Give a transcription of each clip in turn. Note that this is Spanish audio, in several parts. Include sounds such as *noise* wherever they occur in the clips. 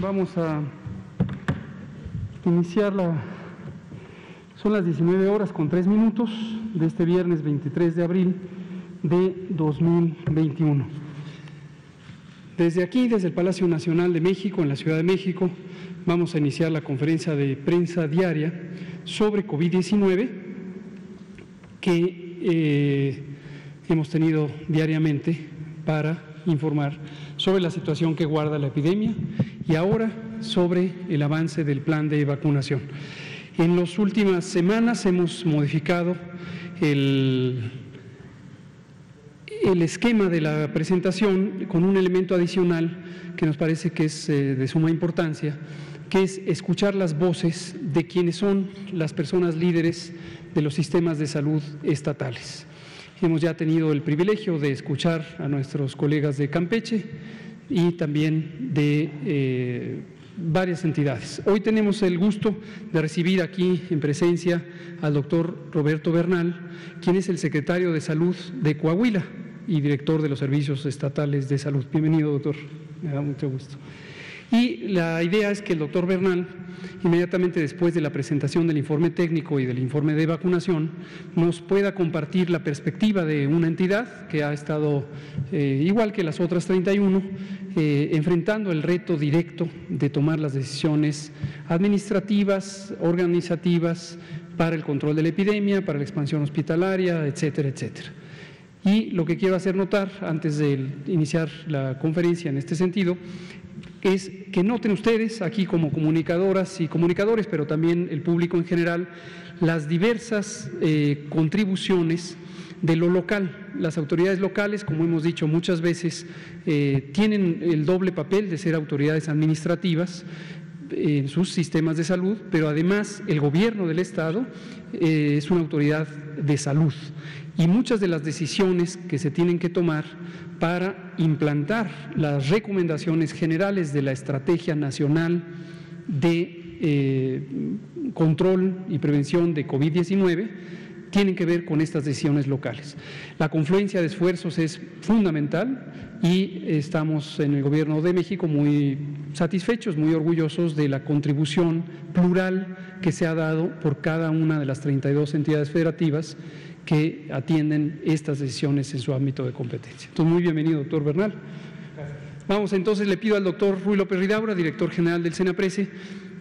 Vamos a iniciar la... Son las 19 horas con 3 minutos de este viernes 23 de abril de 2021. Desde aquí, desde el Palacio Nacional de México, en la Ciudad de México, vamos a iniciar la conferencia de prensa diaria sobre COVID-19 que eh, hemos tenido diariamente para informar sobre la situación que guarda la epidemia y ahora sobre el avance del plan de vacunación. En las últimas semanas hemos modificado el, el esquema de la presentación con un elemento adicional que nos parece que es eh, de suma importancia, que es escuchar las voces de quienes son las personas líderes de los sistemas de salud estatales. Hemos ya tenido el privilegio de escuchar a nuestros colegas de Campeche y también de eh, varias entidades. Hoy tenemos el gusto de recibir aquí en presencia al doctor Roberto Bernal, quien es el secretario de Salud de Coahuila y director de los servicios estatales de salud. Bienvenido, doctor. Me da mucho gusto. Y la idea es que el doctor Bernal, inmediatamente después de la presentación del informe técnico y del informe de vacunación, nos pueda compartir la perspectiva de una entidad que ha estado, eh, igual que las otras 31, eh, enfrentando el reto directo de tomar las decisiones administrativas, organizativas, para el control de la epidemia, para la expansión hospitalaria, etcétera, etcétera. Y lo que quiero hacer notar, antes de iniciar la conferencia en este sentido, es que noten ustedes aquí como comunicadoras y comunicadores, pero también el público en general, las diversas eh, contribuciones de lo local. Las autoridades locales, como hemos dicho muchas veces, eh, tienen el doble papel de ser autoridades administrativas en sus sistemas de salud, pero además el gobierno del Estado eh, es una autoridad de salud y muchas de las decisiones que se tienen que tomar para implantar las recomendaciones generales de la Estrategia Nacional de eh, Control y Prevención de COVID-19 tienen que ver con estas decisiones locales. La confluencia de esfuerzos es fundamental y estamos en el Gobierno de México muy satisfechos, muy orgullosos de la contribución plural que se ha dado por cada una de las 32 entidades federativas que atienden estas decisiones en su ámbito de competencia. Entonces, muy bienvenido, doctor Bernal. Vamos, entonces le pido al doctor Ruy López Ridaura, director general del SENAPRESE,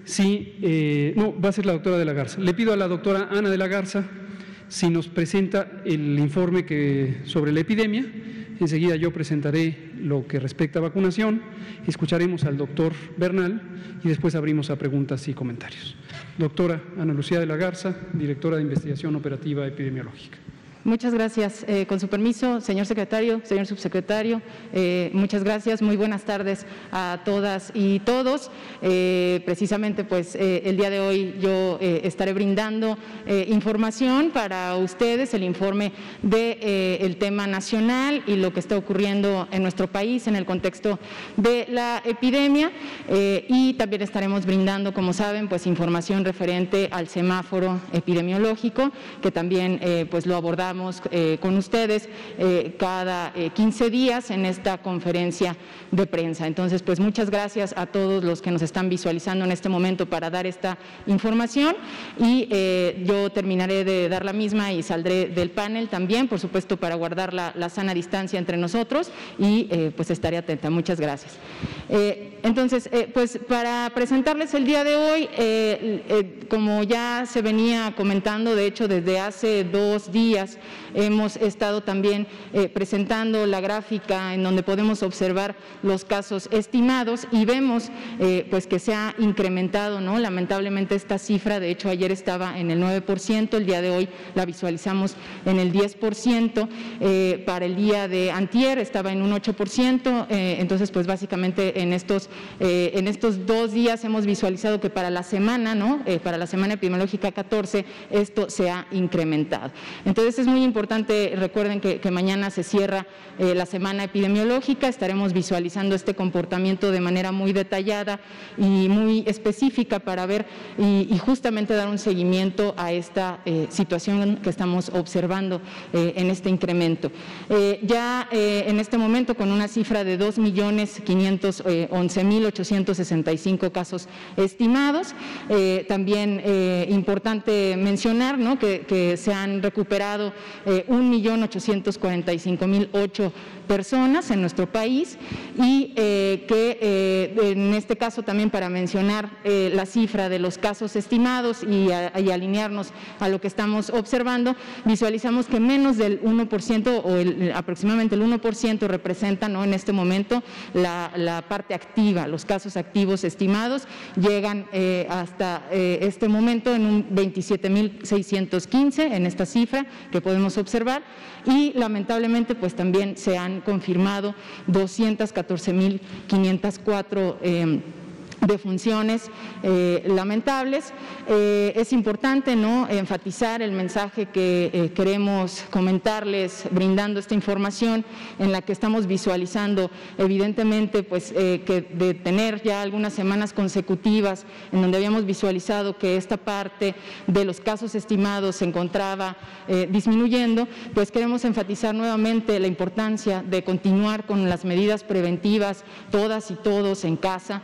si, eh, no, va a ser la doctora de la Garza. Le pido a la doctora Ana de la Garza si nos presenta el informe que, sobre la epidemia. Enseguida yo presentaré lo que respecta a vacunación, escucharemos al doctor Bernal y después abrimos a preguntas y comentarios. Doctora Ana Lucía de la Garza, directora de Investigación Operativa Epidemiológica. Muchas gracias. Eh, con su permiso, señor secretario, señor subsecretario, eh, muchas gracias. Muy buenas tardes a todas y todos. Eh, precisamente, pues el día de hoy yo estaré brindando información para ustedes, el informe del el tema nacional y lo que está ocurriendo en nuestro país en el contexto de la epidemia. y también estaremos brindando, como saben, pues información referente al semáforo epidemiológico, que también pues lo abordamos eh, con ustedes eh, cada 15 eh, días en esta conferencia de prensa. Entonces, pues muchas gracias a todos los que nos están visualizando en este momento para dar esta información y yo terminaré de dar la misma y saldré del panel también, por supuesto, para guardar la sana distancia entre nosotros y pues estaré atenta. Muchas gracias. Entonces, pues para presentarles el día de hoy, como ya se venía comentando, de hecho, desde hace dos días, Hemos estado también eh, presentando la gráfica en donde podemos observar los casos estimados y vemos eh, pues que se ha incrementado, ¿no? Lamentablemente esta cifra, de hecho ayer estaba en el 9%, el día de hoy la visualizamos en el 10%, eh, para el día de antier estaba en un 8%, entonces pues básicamente en estos en estos dos días hemos visualizado que para la semana, ¿no? para la semana epidemiológica 14, esto se ha incrementado. Entonces es muy importante, recuerden que, mañana se cierra la semana epidemiológica, estaremos visualizando este comportamiento de manera muy detallada y muy específica para ver y, justamente dar un seguimiento a esta situación que estamos observando en este incremento. ya en este momento con una cifra de 2.511.865 casos estimados. Eh, también eh, importante mencionar ¿no? que, se han recuperado 1.845.008 eh, personas en nuestro país y eh, que en este caso también para mencionar la cifra de los casos estimados y, alinearnos a lo que estamos observando, visualizamos que menos del 1% o aproximadamente el 1% representan en este momento la, parte activa, los casos activos estimados llegan hasta este momento en un 27.615 en esta cifra que podemos observar. Y lamentablemente pues también se han confirmado 214.504 eh, defunciones eh, lamentables. Eh, es importante ¿no? enfatizar el mensaje que eh, queremos comentarles brindando esta información en la que estamos visualizando evidentemente pues, que de tener ya algunas semanas consecutivas en donde habíamos visualizado que esta parte de los casos estimados se encontraba disminuyendo, pues queremos enfatizar nuevamente la importancia de continuar con las medidas preventivas todas y todos en casa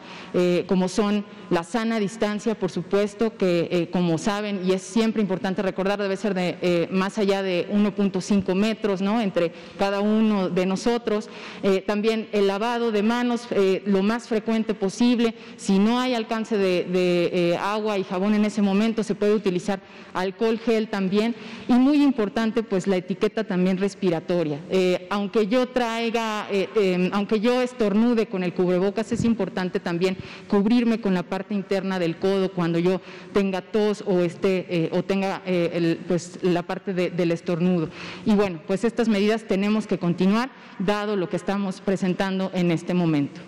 como son la sana distancia, por supuesto, que eh, como saben, y es siempre importante recordar, debe ser de eh, más allá de 1.5 metros ¿no? entre cada uno de nosotros. Eh, también el lavado de manos lo más frecuente posible. Si no hay alcance de, agua y jabón en ese momento, se puede utilizar alcohol gel también. Y muy importante, pues la etiqueta también respiratoria. aunque yo traiga, em, aunque yo estornude con el cubrebocas, es importante también cubrirme con la parte interna del codo cuando yo tenga tos o, esté, eh, o tenga eh, pues, la parte del estornudo. Y bueno, pues estas medidas tenemos que continuar dado lo que estamos presentando en este momento.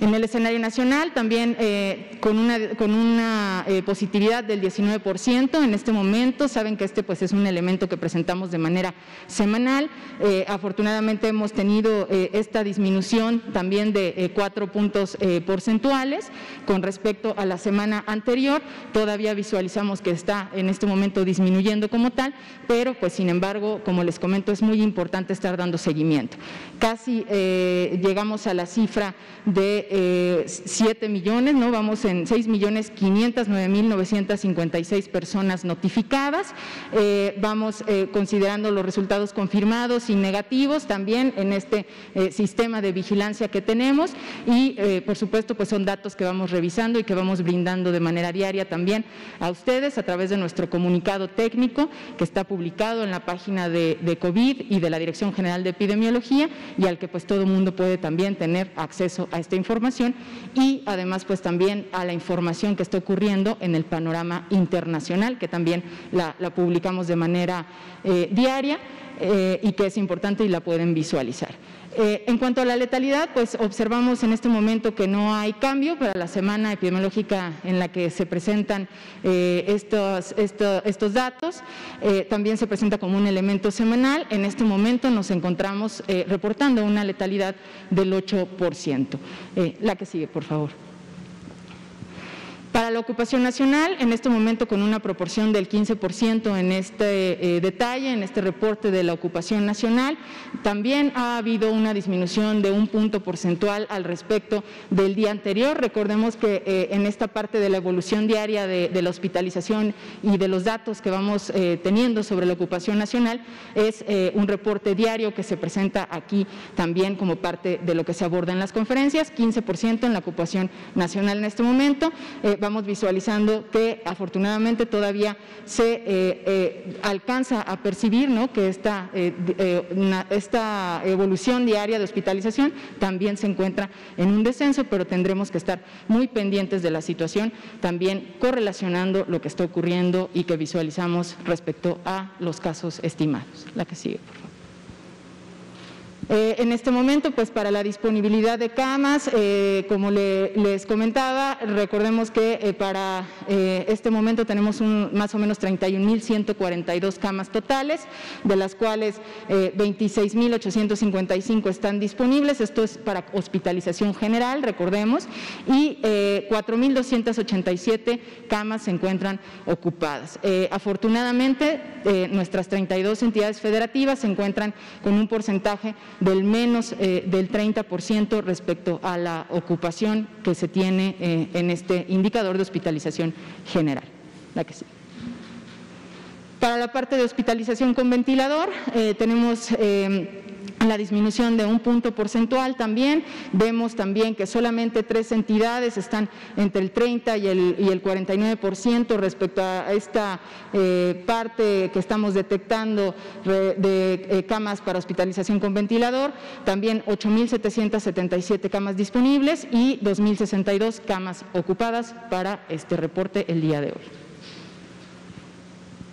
En el escenario nacional también eh, con una, eh, positividad del 19% en este momento. Saben que este pues, es un elemento que presentamos de manera semanal. Eh, afortunadamente hemos tenido esta disminución también de cuatro puntos porcentuales con respecto a la semana anterior. Todavía visualizamos que está en este momento disminuyendo como tal, pero pues sin embargo, como les comento, es muy importante estar dando seguimiento. Casi llegamos a la cifra de 7 millones, ¿no? Vamos en 6 millones 509 mil 956 personas notificadas. Eh, vamos eh, considerando los resultados confirmados y negativos también en este eh, sistema de vigilancia que tenemos y por supuesto pues son datos que vamos revisando y que vamos brindando de manera diaria también a ustedes a través de nuestro comunicado técnico que está publicado en la página de, de COVID y de la Dirección General de Epidemiología y al que pues todo el mundo puede también tener acceso a esta información y además pues también a la información que está ocurriendo en el panorama internacional, que también la, publicamos de manera eh, diaria eh, y que es importante y la pueden visualizar. Eh, en cuanto a la letalidad, pues observamos en este momento que no hay cambio para la semana epidemiológica en la que se presentan eh, estos, estos, datos. Eh, también se presenta como un elemento semanal. En este momento nos encontramos reportando una letalidad del 8%. la que sigue, por favor. Para la ocupación nacional, en este momento con una proporción del 15% en este eh, detalle, en este reporte de la ocupación nacional, también ha habido una disminución de un punto porcentual al respecto del día anterior. Recordemos que eh, en esta parte de la evolución diaria de, la hospitalización y de los datos que vamos eh, teniendo sobre la ocupación nacional, es un reporte diario que se presenta aquí también como parte de lo que se aborda en las conferencias, 15% en la ocupación nacional en este momento vamos visualizando que afortunadamente todavía se eh, eh, alcanza a percibir ¿no? que esta, eh, esta evolución diaria de hospitalización también se encuentra en un descenso, pero tendremos que estar muy pendientes de la situación, también correlacionando lo que está ocurriendo y que visualizamos respecto a los casos estimados. La que sigue, por favor. Eh, en este momento, pues para la disponibilidad de camas, eh, como les comentaba, recordemos que eh, para este momento tenemos más o menos 31.142 camas totales, de las cuales 26.855 están disponibles, esto es para hospitalización general, recordemos, y 4.287 camas se encuentran ocupadas. afortunadamente, nuestras 32 entidades federativas se encuentran con un porcentaje del menos eh, del 30% respecto a la ocupación que se tiene eh, en este indicador de hospitalización general. La que Para la parte de hospitalización con ventilador, eh, tenemos la disminución de un punto porcentual también. Vemos también que solamente tres entidades están entre el 30 y el, y el 49% respecto a esta eh, parte que estamos detectando de eh, camas para hospitalización con ventilador. También 8.777 camas disponibles y 2.062 camas ocupadas para este reporte el día de hoy.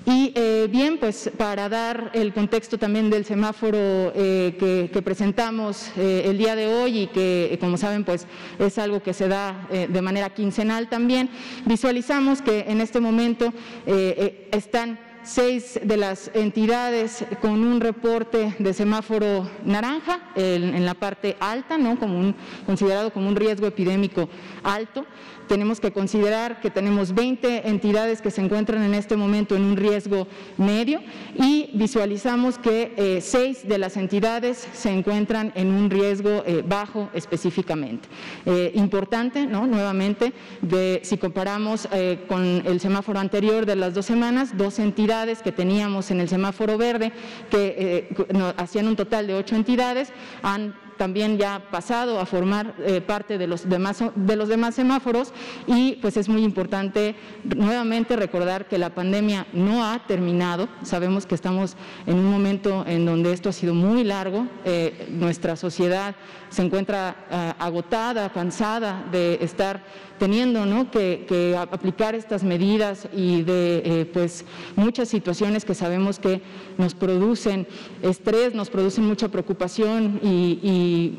Y eh, bien, pues para dar el contexto también del semáforo eh, que, presentamos eh, el día de hoy y que, como saben, pues es algo que se da de manera quincenal también, visualizamos que en este momento están seis de las entidades con un reporte de semáforo naranja en, la parte alta, ¿no? como considerado como un riesgo epidémico alto tenemos que considerar que tenemos 20 entidades que se encuentran en este momento en un riesgo medio y visualizamos que eh, seis de las entidades se encuentran en un riesgo eh, bajo específicamente. Eh, importante, ¿no? nuevamente, de, si comparamos con el semáforo anterior de las dos semanas, dos entidades que teníamos en el semáforo verde que hacían un total de ocho entidades han también ya pasado a formar eh, parte de los, demás, de los demás semáforos. Y pues es muy importante nuevamente recordar que la pandemia no ha terminado, sabemos que estamos en un momento en donde esto ha sido muy largo, eh, nuestra sociedad se encuentra eh, agotada, cansada de estar teniendo ¿no? que, aplicar estas medidas y de eh, pues, muchas situaciones que sabemos que nos producen estrés, nos producen mucha preocupación y,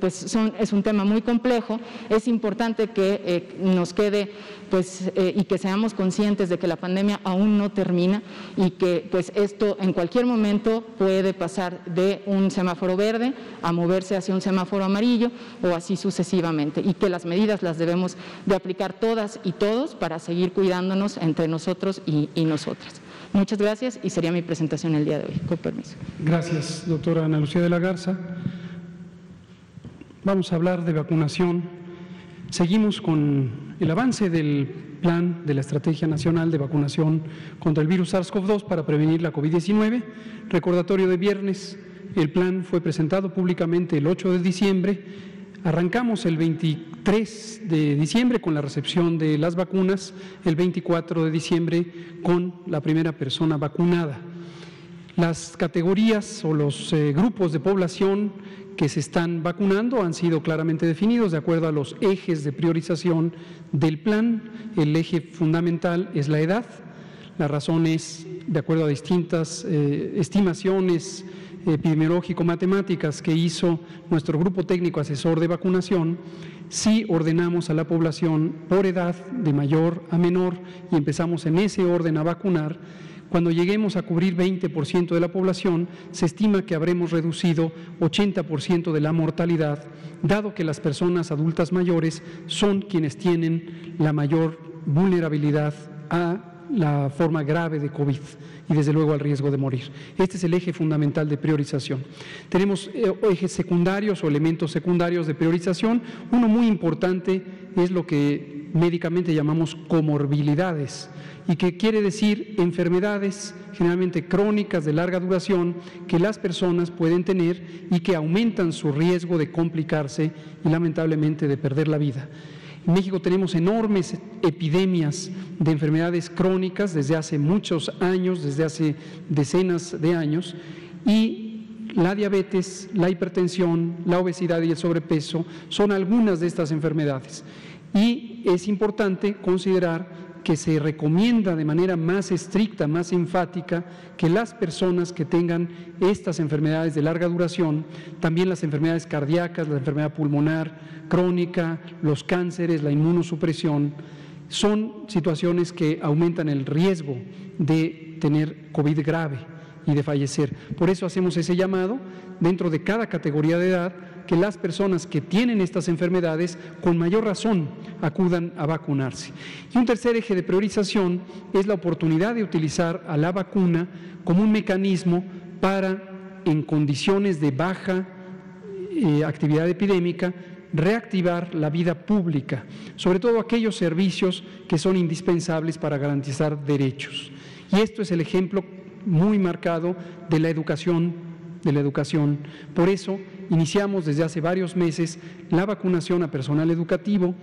pues son, es un tema muy complejo, es importante que eh, nos quede pues, eh, y que seamos conscientes de que la pandemia aún no termina y que pues, esto en cualquier momento puede pasar de un semáforo verde a moverse hacia un semáforo amarillo o así sucesivamente y que las medidas las debemos de aplicar todas y todos para seguir cuidándonos entre nosotros y, nosotras. Muchas gracias y sería mi presentación el día de hoy. Con permiso. Gracias, doctora Ana Lucía de la Garza. Vamos a hablar de vacunación. Seguimos con el avance del plan de la Estrategia Nacional de Vacunación contra el virus SARS-CoV-2 para prevenir la COVID-19. Recordatorio de viernes, el plan fue presentado públicamente el 8 de diciembre. Arrancamos el 23 de diciembre con la recepción de las vacunas, el 24 de diciembre con la primera persona vacunada. Las categorías o los eh, grupos de población que se están vacunando han sido claramente definidos de acuerdo a los ejes de priorización del plan. El eje fundamental es la edad. La razón es, de acuerdo a distintas eh, estimaciones epidemiológico-matemáticas que hizo nuestro grupo técnico asesor de vacunación, si ordenamos a la población por edad de mayor a menor y empezamos en ese orden a vacunar, cuando lleguemos a cubrir 20% de la población, se estima que habremos reducido 80% de la mortalidad, dado que las personas adultas mayores son quienes tienen la mayor vulnerabilidad a la forma grave de COVID y desde luego al riesgo de morir. Este es el eje fundamental de priorización. Tenemos eh, ejes secundarios o elementos secundarios de priorización. Uno muy importante es lo que médicamente llamamos comorbilidades y que quiere decir enfermedades generalmente crónicas de larga duración que las personas pueden tener y que aumentan su riesgo de complicarse y lamentablemente de perder la vida. En México tenemos enormes epidemias de enfermedades crónicas desde hace muchos años, desde hace decenas de años, y la diabetes, la hipertensión, la obesidad y el sobrepeso son algunas de estas enfermedades. Y es importante considerar que se recomienda de manera más estricta, más enfática, que las personas que tengan estas enfermedades de larga duración, también las enfermedades cardíacas, la enfermedad pulmonar crónica, los cánceres, la inmunosupresión, son situaciones que aumentan el riesgo de tener COVID grave y de fallecer. Por eso hacemos ese llamado dentro de cada categoría de edad que las personas que tienen estas enfermedades con mayor razón acudan a vacunarse. Y un tercer eje de priorización es la oportunidad de utilizar a la vacuna como un mecanismo para, en condiciones de baja eh, actividad epidémica, reactivar la vida pública, sobre todo aquellos servicios que son indispensables para garantizar derechos. Y esto es el ejemplo muy marcado de la educación, de la educación. Por eso iniciamos desde hace varios meses la vacunación a personal educativo,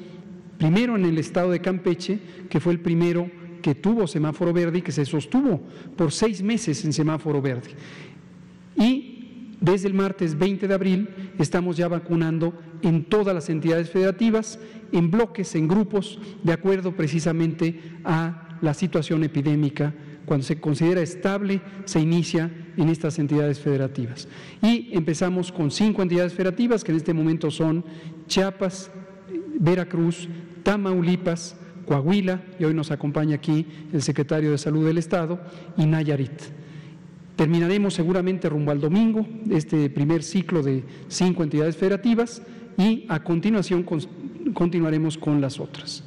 primero en el estado de Campeche, que fue el primero que tuvo semáforo verde y que se sostuvo por seis meses en semáforo verde. Y desde el martes 20 de abril estamos ya vacunando en todas las entidades federativas, en bloques, en grupos, de acuerdo precisamente a la situación epidémica cuando se considera estable, se inicia en estas entidades federativas. Y empezamos con cinco entidades federativas, que en este momento son Chiapas, Veracruz, Tamaulipas, Coahuila, y hoy nos acompaña aquí el secretario de Salud del Estado, y Nayarit. Terminaremos seguramente rumbo al domingo este primer ciclo de cinco entidades federativas y a continuación continuaremos con las otras.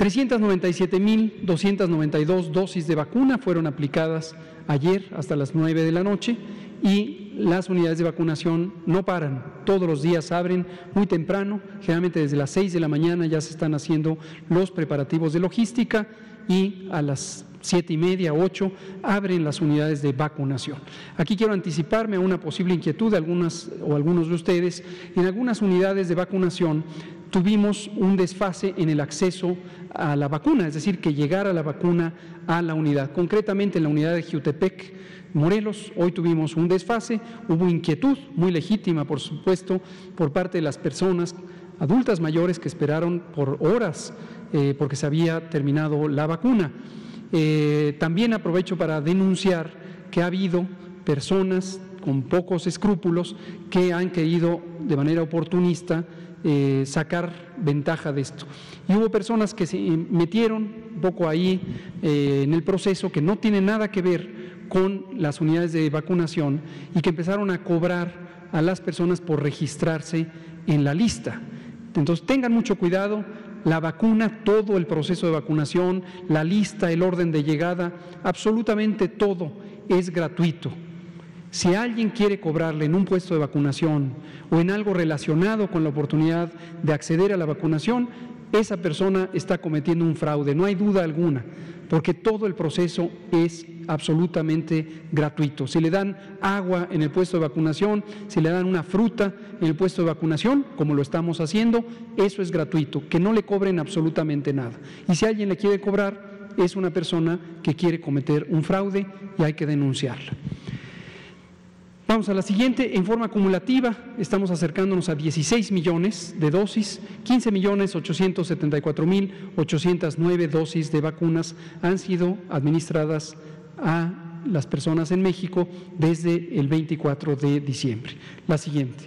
397.292 dosis de vacuna fueron aplicadas ayer hasta las 9 de la noche y las unidades de vacunación no paran, todos los días abren muy temprano, generalmente desde las 6 de la mañana ya se están haciendo los preparativos de logística y a las siete y media, ocho, abren las unidades de vacunación. Aquí quiero anticiparme a una posible inquietud de algunas o algunos de ustedes. En algunas unidades de vacunación tuvimos un desfase en el acceso a la vacuna, es decir, que llegara la vacuna a la unidad. Concretamente en la unidad de Jutepec, Morelos, hoy tuvimos un desfase, hubo inquietud muy legítima, por supuesto, por parte de las personas adultas mayores que esperaron por horas eh, porque se había terminado la vacuna. Eh, también aprovecho para denunciar que ha habido personas con pocos escrúpulos que han querido de manera oportunista eh, sacar ventaja de esto. Y hubo personas que se metieron un poco ahí eh, en el proceso que no tiene nada que ver con las unidades de vacunación y que empezaron a cobrar a las personas por registrarse en la lista. Entonces tengan mucho cuidado, la vacuna, todo el proceso de vacunación, la lista, el orden de llegada, absolutamente todo es gratuito. Si alguien quiere cobrarle en un puesto de vacunación o en algo relacionado con la oportunidad de acceder a la vacunación, esa persona está cometiendo un fraude, no hay duda alguna, porque todo el proceso es absolutamente gratuito. Si le dan agua en el puesto de vacunación, si le dan una fruta en el puesto de vacunación, como lo estamos haciendo, eso es gratuito, que no le cobren absolutamente nada. Y si alguien le quiere cobrar, es una persona que quiere cometer un fraude y hay que denunciarla. Vamos a la siguiente, en forma acumulativa estamos acercándonos a 16 millones de dosis, 15 millones 874 mil 809 dosis de vacunas han sido administradas a las personas en México desde el 24 de diciembre. La siguiente.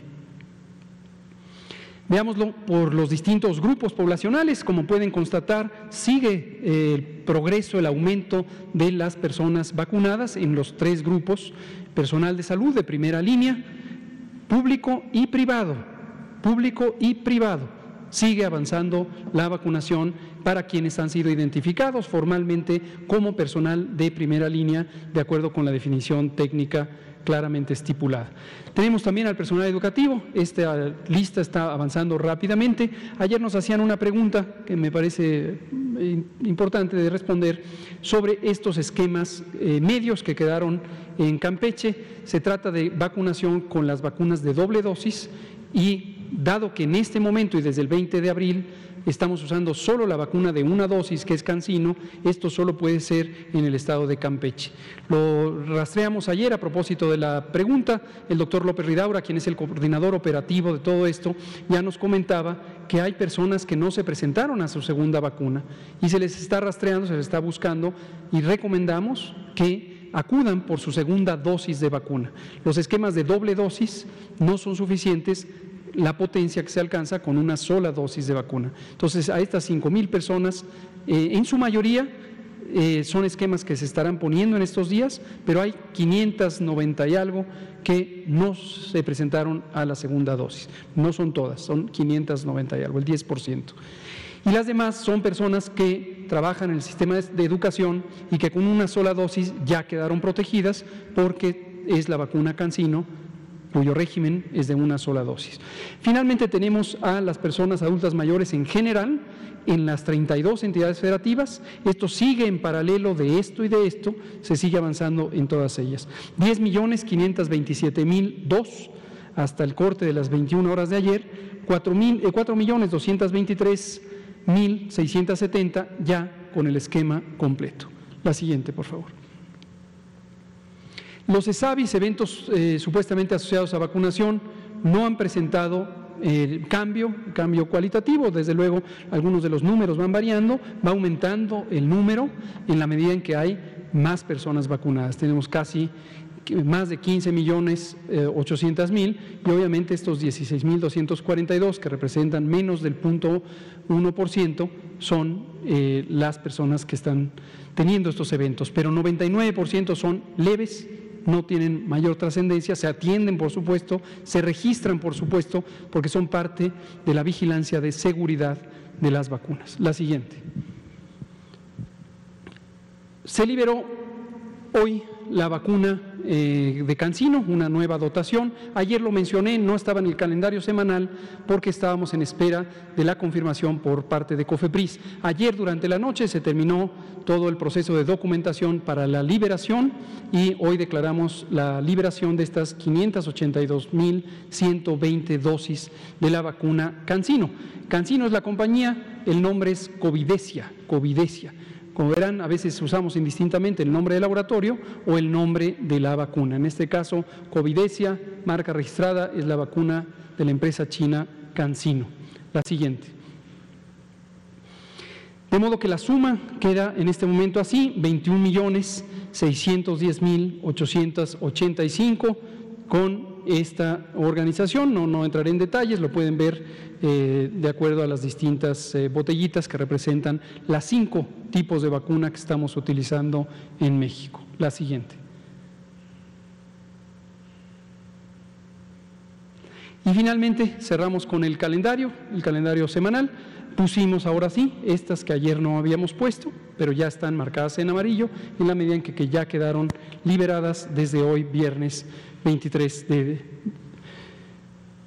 Veámoslo por los distintos grupos poblacionales. Como pueden constatar, sigue eh, el progreso, el aumento de las personas vacunadas en los tres grupos personal de salud de primera línea, público y privado, público y privado. Sigue avanzando la vacunación para quienes han sido identificados formalmente como personal de primera línea, de acuerdo con la definición técnica claramente estipulada. Tenemos también al personal educativo, esta lista está avanzando rápidamente. Ayer nos hacían una pregunta que me parece eh, importante de responder sobre estos esquemas eh, medios que quedaron en Campeche. Se trata de vacunación con las vacunas de doble dosis y dado que en este momento y desde el 20 de abril estamos usando solo la vacuna de una dosis, que es Cancino, esto solo puede ser en el estado de Campeche. Lo rastreamos ayer a propósito de la pregunta, el doctor López Ridaura, quien es el coordinador operativo de todo esto, ya nos comentaba que hay personas que no se presentaron a su segunda vacuna y se les está rastreando, se les está buscando y recomendamos que acudan por su segunda dosis de vacuna. Los esquemas de doble dosis no son suficientes la potencia que se alcanza con una sola dosis de vacuna. Entonces, a estas 5 mil personas, eh, en su mayoría, eh, son esquemas que se estarán poniendo en estos días, pero hay 590 y algo que no se presentaron a la segunda dosis. No son todas, son 590 y algo, el 10%. Y las demás son personas que trabajan en el sistema de educación y que con una sola dosis ya quedaron protegidas porque es la vacuna Cancino cuyo régimen es de una sola dosis. Finalmente tenemos a las personas adultas mayores en general en las 32 entidades federativas. Esto sigue en paralelo de esto y de esto, se sigue avanzando en todas ellas. 10 millones 527 mil dos hasta el corte de las 21 horas de ayer, 4, eh, millones 223 mil 670 ya con el esquema completo. La siguiente, por favor. Los ESAVIS, eventos eh, supuestamente asociados a vacunación, no han presentado el cambio, cambio cualitativo. Desde luego, algunos de los números van variando, va aumentando el número en la medida en que hay más personas vacunadas. Tenemos casi más de 15 millones 800 eh, mil y obviamente estos 16 mil 242 que representan menos del punto 1% son eh, las personas que están teniendo estos eventos, pero 99% son leves no tienen mayor trascendencia, se atienden, por supuesto, se registran, por supuesto, porque son parte de la vigilancia de seguridad de las vacunas. La siguiente. Se liberó hoy la vacuna eh, de Cancino, una nueva dotación. Ayer lo mencioné, no estaba en el calendario semanal porque estábamos en espera de la confirmación por parte de COFEPRIS. Ayer durante la noche se terminó todo el proceso de documentación para la liberación y hoy declaramos la liberación de estas 582.120 dosis de la vacuna Cancino. Cancino es la compañía, el nombre es Covidesia, Covidesia. Como verán, a veces usamos indistintamente el nombre del laboratorio o el nombre de la vacuna. En este caso, Covidesia, marca registrada, es la vacuna de la empresa china CanSino. La siguiente. De modo que la suma queda en este momento así, 21 millones 610 mil 885 con esta organización. No, no entraré en detalles, lo pueden ver eh, de acuerdo a las distintas eh, botellitas que representan las cinco tipos de vacuna que estamos utilizando en México. La siguiente. Y finalmente cerramos con el calendario, el calendario semanal. Pusimos ahora sí estas que ayer no habíamos puesto, pero ya están marcadas en amarillo en la medida en que, que ya quedaron liberadas desde hoy, viernes 23 de,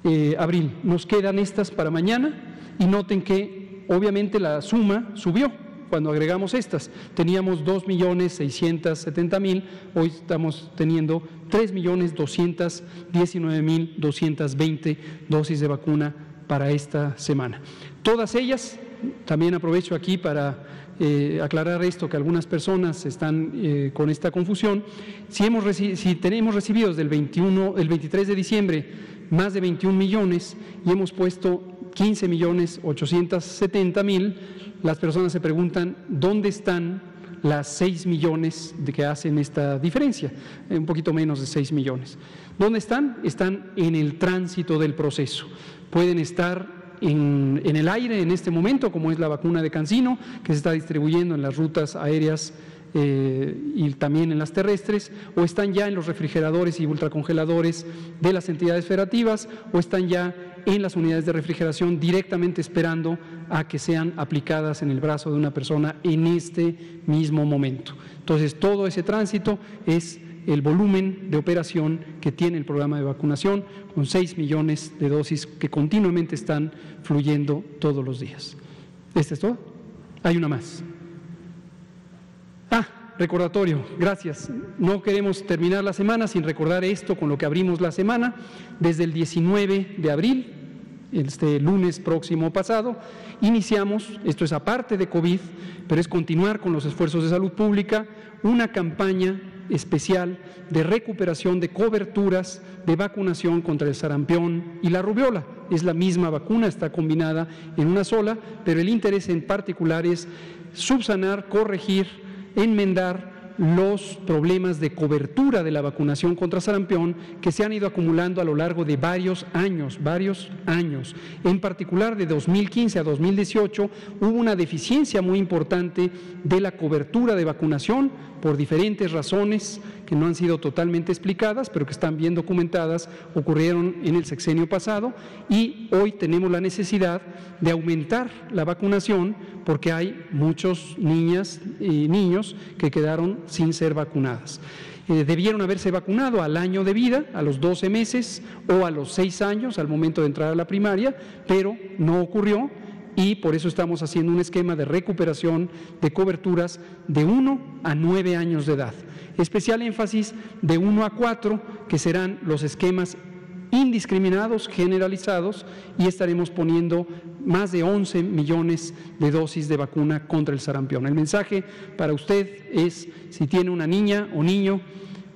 eh, abril. Nos quedan estas para mañana y noten que obviamente la suma subió cuando agregamos estas. Teníamos 2.670.000, hoy estamos teniendo 3.219.220 dosis de vacuna para esta semana. Todas ellas, también aprovecho aquí para eh, aclarar esto, que algunas personas están eh, con esta confusión. Si, hemos si tenemos recibidos del 21, el 23 de diciembre más de 21 millones y hemos puesto 15 millones 870 mil, las personas se preguntan dónde están las 6 millones de que hacen esta diferencia, un poquito menos de 6 millones. ¿Dónde están? Están en el tránsito del proceso. Pueden estar en, el aire en este momento, como es la vacuna de Cancino, que se está distribuyendo en las rutas aéreas eh, y también en las terrestres, o están ya en los refrigeradores y ultracongeladores de las entidades federativas, o están ya en las unidades de refrigeración directamente esperando a que sean aplicadas en el brazo de una persona en este mismo momento. Entonces, todo ese tránsito es el volumen de operación que tiene el programa de vacunación, con 6 millones de dosis que continuamente están fluyendo todos los días. ¿Este es todo? Hay una más. Ah, recordatorio, gracias. No queremos terminar la semana sin recordar esto con lo que abrimos la semana. Desde el 19 de abril este lunes próximo pasado, iniciamos, esto es aparte de COVID, pero es continuar con los esfuerzos de salud pública, una campaña especial de recuperación de coberturas de vacunación contra el sarampión y la rubiola. Es la misma vacuna, está combinada en una sola, pero el interés en particular es subsanar, corregir, enmendar los problemas de cobertura de la vacunación contra sarampión que se han ido acumulando a lo largo de varios años, varios años. En particular, de 2015 a 2018 hubo una deficiencia muy importante de la cobertura de vacunación por diferentes razones que no han sido totalmente explicadas, pero que están bien documentadas, ocurrieron en el sexenio pasado y hoy tenemos la necesidad de aumentar la vacunación porque hay muchos niñas y niños que quedaron sin ser vacunadas. Eh, debieron haberse vacunado al año de vida, a los 12 meses o a los 6 años al momento de entrar a la primaria, pero no ocurrió y por eso estamos haciendo un esquema de recuperación de coberturas de 1 a 9 años de edad. Especial énfasis de 1 a 4, que serán los esquemas indiscriminados, generalizados, y estaremos poniendo más de 11 millones de dosis de vacuna contra el sarampión. El mensaje para usted es, si tiene una niña o niño,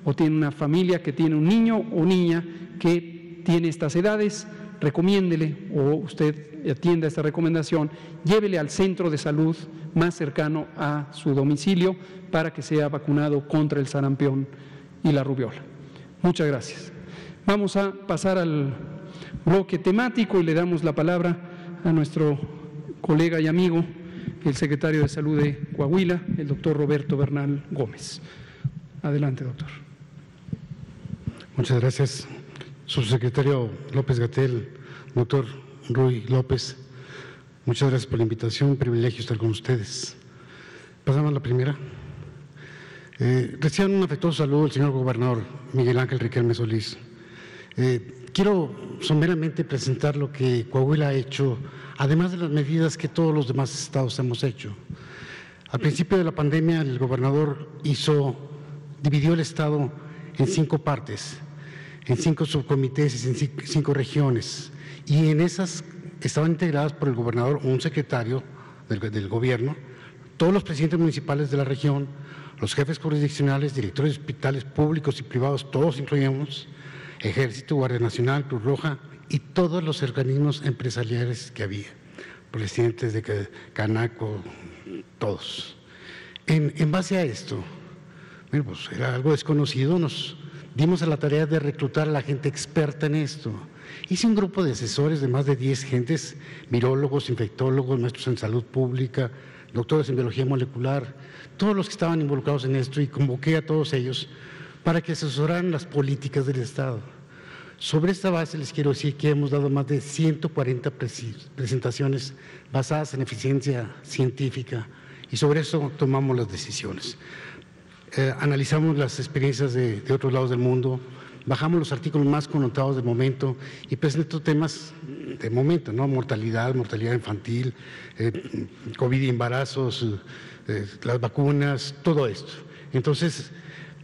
o tiene una familia que tiene un niño o niña que tiene estas edades, recomiéndele o usted atienda esta recomendación, llévele al centro de salud más cercano a su domicilio para que sea vacunado contra el sarampión y la rubiola. Muchas gracias. Vamos a pasar al bloque temático y le damos la palabra a nuestro colega y amigo, el secretario de Salud de Coahuila, el doctor Roberto Bernal Gómez. Adelante, doctor. Muchas gracias, subsecretario López Gatel, doctor Rui López, muchas gracias por la invitación, un privilegio estar con ustedes. Pasamos a la primera. Eh, reciban un afectuoso saludo al señor gobernador Miguel Ángel Riquelme Solís. Eh, quiero someramente presentar lo que Coahuila ha hecho, además de las medidas que todos los demás estados hemos hecho. Al principio de la pandemia, el gobernador hizo, dividió el estado en cinco partes en cinco subcomités en cinco regiones. Y en esas estaban integradas por el gobernador un secretario del, gobierno, todos los presidentes municipales de la región, los jefes jurisdiccionales, directores de hospitales públicos y privados, todos incluimos, Ejército, Guardia Nacional, Cruz Roja y todos los organismos empresariales que había, presidentes de Canaco, todos. En, en base a esto, bueno, pues era algo desconocido, nos dimos a la tarea de reclutar a la gente experta en esto. Hice un grupo de asesores de más de 10 gentes, virólogos, infectólogos, maestros en salud pública, doctores en biología molecular, todos los que estaban involucrados en esto y convoqué a todos ellos para que asesoraran las políticas del Estado. Sobre esta base les quiero decir que hemos dado más de 140 presentaciones basadas en eficiencia científica y sobre eso tomamos las decisiones. Eh, analizamos las experiencias de, otros lados del mundo, bajamos los artículos más connotados de momento y presento temas de momento, ¿no? Mortalidad, mortalidad infantil, eh, COVID y embarazos, eh, las vacunas, todo esto. Entonces,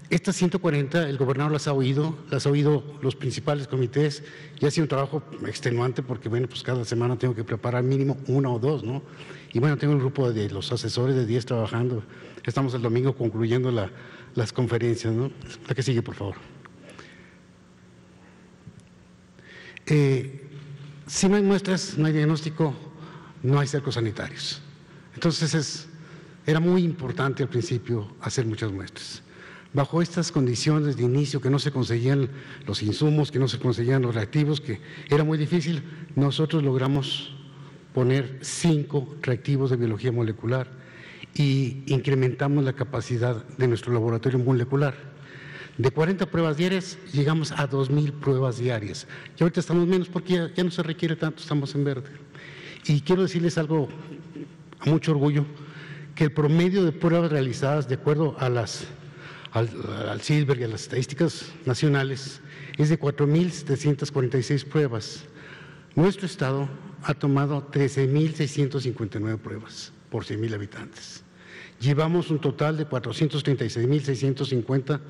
estas 140, el gobernador las ha oído, las ha oído los principales comités y ha sido un trabajo extenuante porque, bueno, pues cada semana tengo que preparar mínimo una o dos, ¿no? Y bueno, tengo un grupo de los asesores de 10 trabajando. Estamos el domingo concluyendo las conferencias, ¿no? La que sigue, por favor. Eh, si no hay muestras, no hay diagnóstico, no hay cercos sanitarios. Entonces es, era muy importante al principio hacer muchas muestras bajo estas condiciones de inicio que no se conseguían los insumos, que no se conseguían los reactivos, que era muy difícil, nosotros logramos poner cinco reactivos de biología molecular y incrementamos la capacidad de nuestro laboratorio molecular. De 40 pruebas diarias llegamos a 2.000 pruebas diarias. Y ahorita estamos menos porque ya, no se requiere tanto, estamos en verde. Y quiero decirles algo a mucho orgullo, que el promedio de pruebas realizadas de acuerdo a las al, al CISBER y a las estadísticas nacionales es de 4.746 pruebas. Nuestro Estado ha tomado 13.659 pruebas por 100.000 habitantes. Llevamos un total de 436.650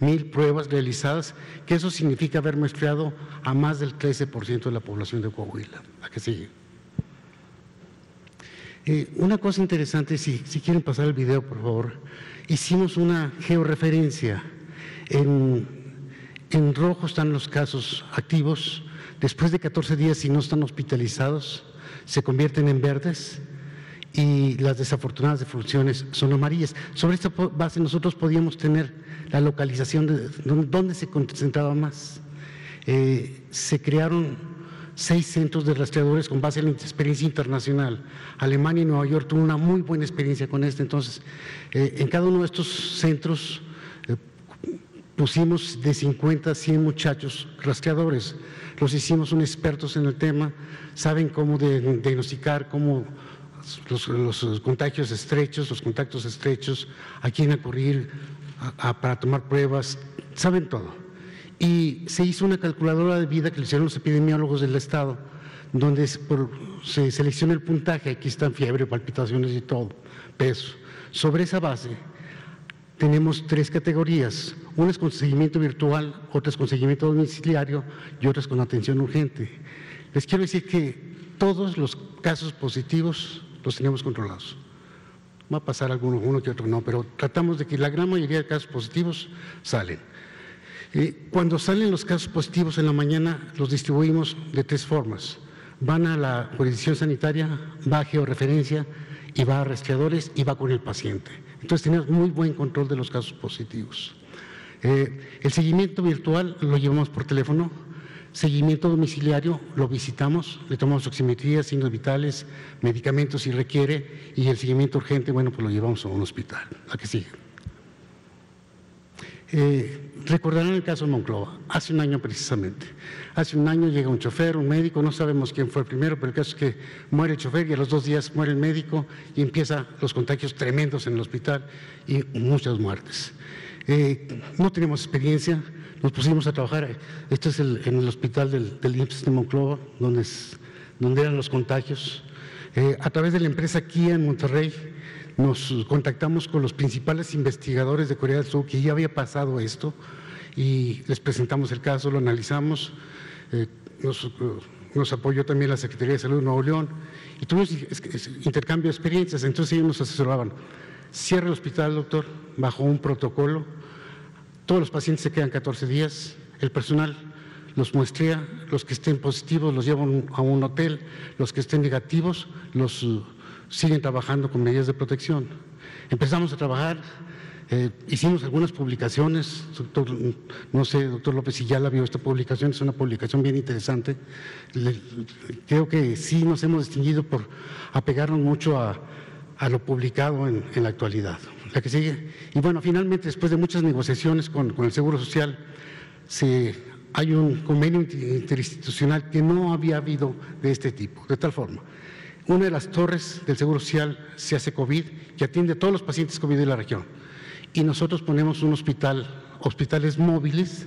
mil pruebas realizadas, que eso significa haber muestreado a más del 13% de la población de Coahuila. ¿A sigue? Eh, una cosa interesante, si, si quieren pasar el video, por favor, hicimos una georreferencia. En, en rojo están los casos activos. Después de 14 días, si no están hospitalizados, se convierten en verdes y las desafortunadas defunciones son amarillas. Sobre esta base nosotros podíamos tener la localización de dónde se concentraba más. Eh, se crearon seis centros de rastreadores con base en la experiencia internacional. Alemania y Nueva York tuvo una muy buena experiencia con este. Entonces, eh, en cada uno de estos centros eh, pusimos de 50 a 100 muchachos rastreadores. Los hicimos un expertos en el tema, saben cómo diagnosticar, cómo los, contagios estrechos, los contactos estrechos, a quién acudir para tomar pruebas, saben todo. Y se hizo una calculadora de vida que le hicieron los epidemiólogos del Estado, donde se selecciona el puntaje, aquí están fiebre, palpitaciones y todo, peso. Sobre esa base tenemos tres categorías, unas con seguimiento virtual, otras con seguimiento domiciliario y otras con atención urgente. Les quiero decir que todos los casos positivos los tenemos controlados. Va a pasar alguno, uno que otro no, pero tratamos de que la gran mayoría de casos positivos salen. Eh, cuando salen los casos positivos en la mañana, los distribuimos de tres formas. Van a la jurisdicción sanitaria, va a georreferencia y va a rastreadores y va con el paciente. Entonces tenemos muy buen control de los casos positivos. Eh, el seguimiento virtual lo llevamos por teléfono, Seguimiento domiciliario, lo visitamos, le tomamos oximetría, signos vitales, medicamentos si requiere, y el seguimiento urgente, bueno, pues lo llevamos a un hospital. ¿A qué sigue? Eh, recordarán el caso de Monclova, hace un año precisamente. Hace un año llega un chofer, un médico, no sabemos quién fue el primero, pero el caso es que muere el chofer y a los dos días muere el médico y empiezan los contagios tremendos en el hospital y muchas muertes. Eh, no tenemos experiencia, nos pusimos a trabajar. Esto es en el hospital del, del IMSS de Monclova, donde, eran los contagios. Eh, a través de la empresa Kia en Monterrey, nos contactamos con los principales investigadores de Corea del Sur que ya había pasado esto y les presentamos el caso, lo analizamos. Eh, nos, nos, apoyó también la Secretaría de Salud de Nuevo León y tuvimos intercambio de experiencias. Entonces ellos nos asesoraban. Cierre el hospital, doctor, bajo un protocolo. Todos los pacientes se quedan 14 días, el personal los muestrea, los que estén positivos los llevan a un hotel, los que estén negativos los uh, siguen trabajando con medidas de protección. Empezamos a trabajar, eh, hicimos algunas publicaciones, no sé, doctor López, si ya la vio esta publicación, es una publicación bien interesante. creo que sí nos hemos distinguido por apegarnos mucho a, lo publicado en la actualidad la que sigue. Y bueno, finalmente, después de muchas negociaciones con, el Seguro Social, se, hay un convenio interinstitucional que no había habido de este tipo, de tal forma. Una de las torres del Seguro Social se hace COVID, que atiende a todos los pacientes COVID de la región. Y nosotros ponemos un hospital, hospitales móviles,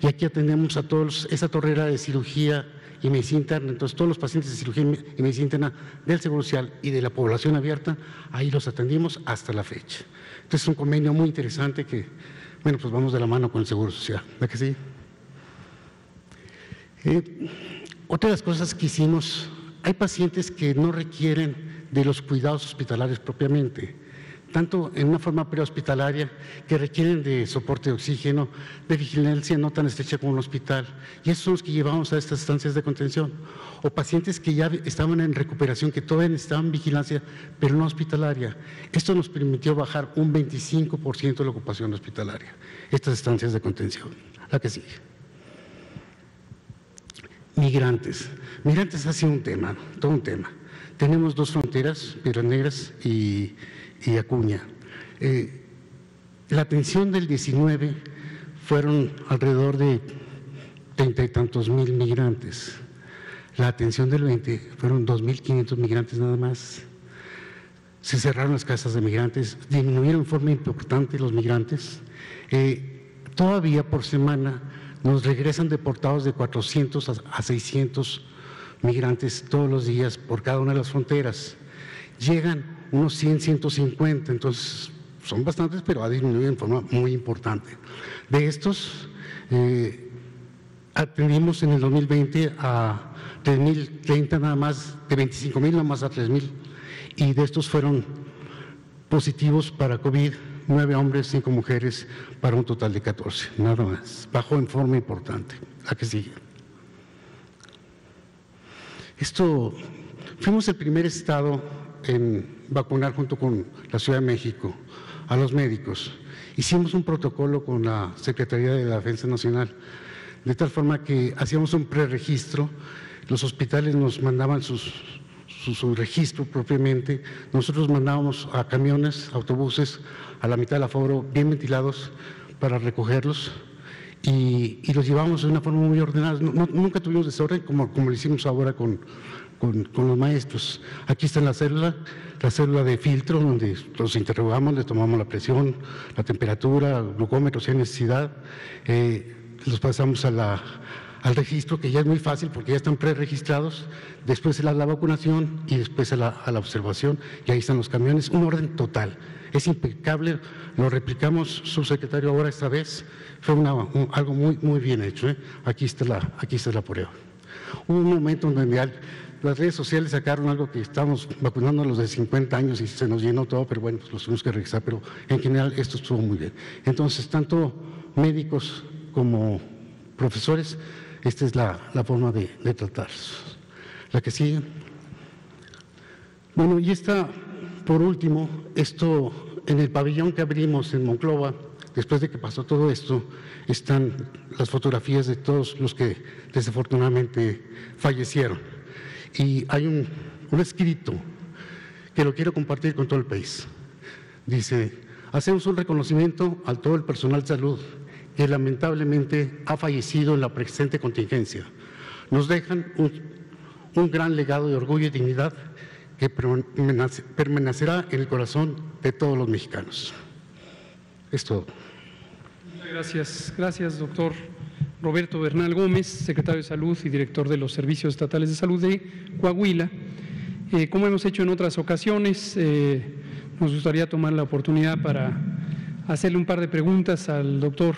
y aquí atendemos a todos, esa torrera de cirugía y medicina interna. Entonces, todos los pacientes de cirugía y medicina interna del Seguro Social y de la población abierta, ahí los atendimos hasta la fecha. Entonces, es un convenio muy interesante que, bueno, pues vamos de la mano con el Seguro Social. ¿Verdad que sí? Eh, otra de las cosas que hicimos, hay pacientes que no requieren de los cuidados hospitalarios propiamente tanto en una forma prehospitalaria que requieren de soporte de oxígeno, de vigilancia no tan estrecha como un hospital. Y esos son los que llevamos a estas estancias de contención. O pacientes que ya estaban en recuperación, que todavía necesitaban vigilancia, pero no hospitalaria. Esto nos permitió bajar un 25% de la ocupación hospitalaria, estas estancias de contención. La que sigue. Migrantes. Migrantes ha sido un tema, todo un tema. Tenemos dos fronteras, Piedras Negras y y Acuña. Eh, la atención del 19 fueron alrededor de treinta y tantos mil migrantes. La atención del 20 fueron 2.500 migrantes nada más. Se cerraron las casas de migrantes, disminuyeron en forma importante los migrantes. Eh, todavía por semana nos regresan deportados de 400 a 600 migrantes todos los días por cada una de las fronteras. Llegan unos 100, 150, entonces son bastantes, pero ha disminuido en forma muy importante. De estos, eh, atendimos en el 2020 a 3.030 nada más, de 25.000 nada más a 3.000, y de estos fueron positivos para COVID, nueve hombres, cinco mujeres, para un total de 14, nada más. Bajó en forma importante. ¿A que sigue? Esto, fuimos el primer estado en vacunar junto con la Ciudad de México a los médicos. Hicimos un protocolo con la Secretaría de la Defensa Nacional, de tal forma que hacíamos un preregistro, los hospitales nos mandaban sus, su, registro propiamente, nosotros mandábamos a camiones, autobuses, a la mitad del aforo, bien ventilados, para recogerlos y, los llevamos de una forma muy ordenada. nunca tuvimos desorden como, como lo hicimos ahora con, con, los maestros. Aquí está la célula, la célula de filtro, donde los interrogamos, les tomamos la presión, la temperatura, glucómetro si hay necesidad, eh, los pasamos a la, al registro, que ya es muy fácil porque ya están preregistrados, después la, la vacunación y después a la, a la, observación, y ahí están los camiones, un orden total. Es impecable, lo replicamos, subsecretario, ahora esta vez, fue una, algo muy, muy bien hecho. ¿eh? Aquí, está la, aquí está la prueba. Hubo un momento donde las redes sociales sacaron algo que estamos vacunando a los de 50 años y se nos llenó todo, pero bueno, pues los tuvimos que regresar, pero en general esto estuvo muy bien. Entonces, tanto médicos como profesores, esta es la, forma de, de tratar. La que sigue. Bueno, y esta, por último, esto en el pabellón que abrimos en Monclova, después de que pasó todo esto, están las fotografías de todos los que desafortunadamente fallecieron. Y hay un, escrito que lo quiero compartir con todo el país. Dice, hacemos un reconocimiento a todo el personal de salud que lamentablemente ha fallecido en la presente contingencia. Nos dejan un, un gran legado de orgullo y dignidad que permanecerá en el corazón de todos los mexicanos. Es todo. Gracias, gracias, doctor Roberto Bernal Gómez, secretario de Salud y director de los Servicios Estatales de Salud de Coahuila. Eh, como hemos hecho en otras ocasiones, eh, nos gustaría tomar la oportunidad para hacerle un par de preguntas al doctor.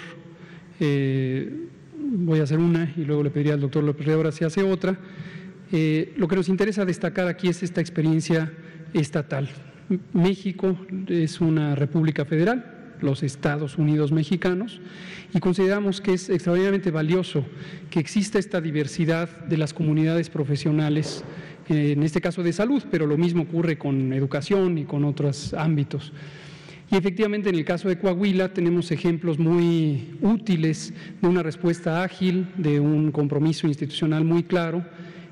Eh, voy a hacer una y luego le pediría al doctor López Rivera si hace otra. lo que nos interesa destacar aquí es esta experiencia estatal. México es una república federal, los Estados Unidos mexicanos y consideramos que es extraordinariamente valioso que exista esta diversidad de las comunidades profesionales, en este caso de salud, pero lo mismo ocurre con educación y con otros ámbitos. Y efectivamente en el caso de Coahuila tenemos ejemplos muy útiles de una respuesta ágil, de un compromiso institucional muy claro.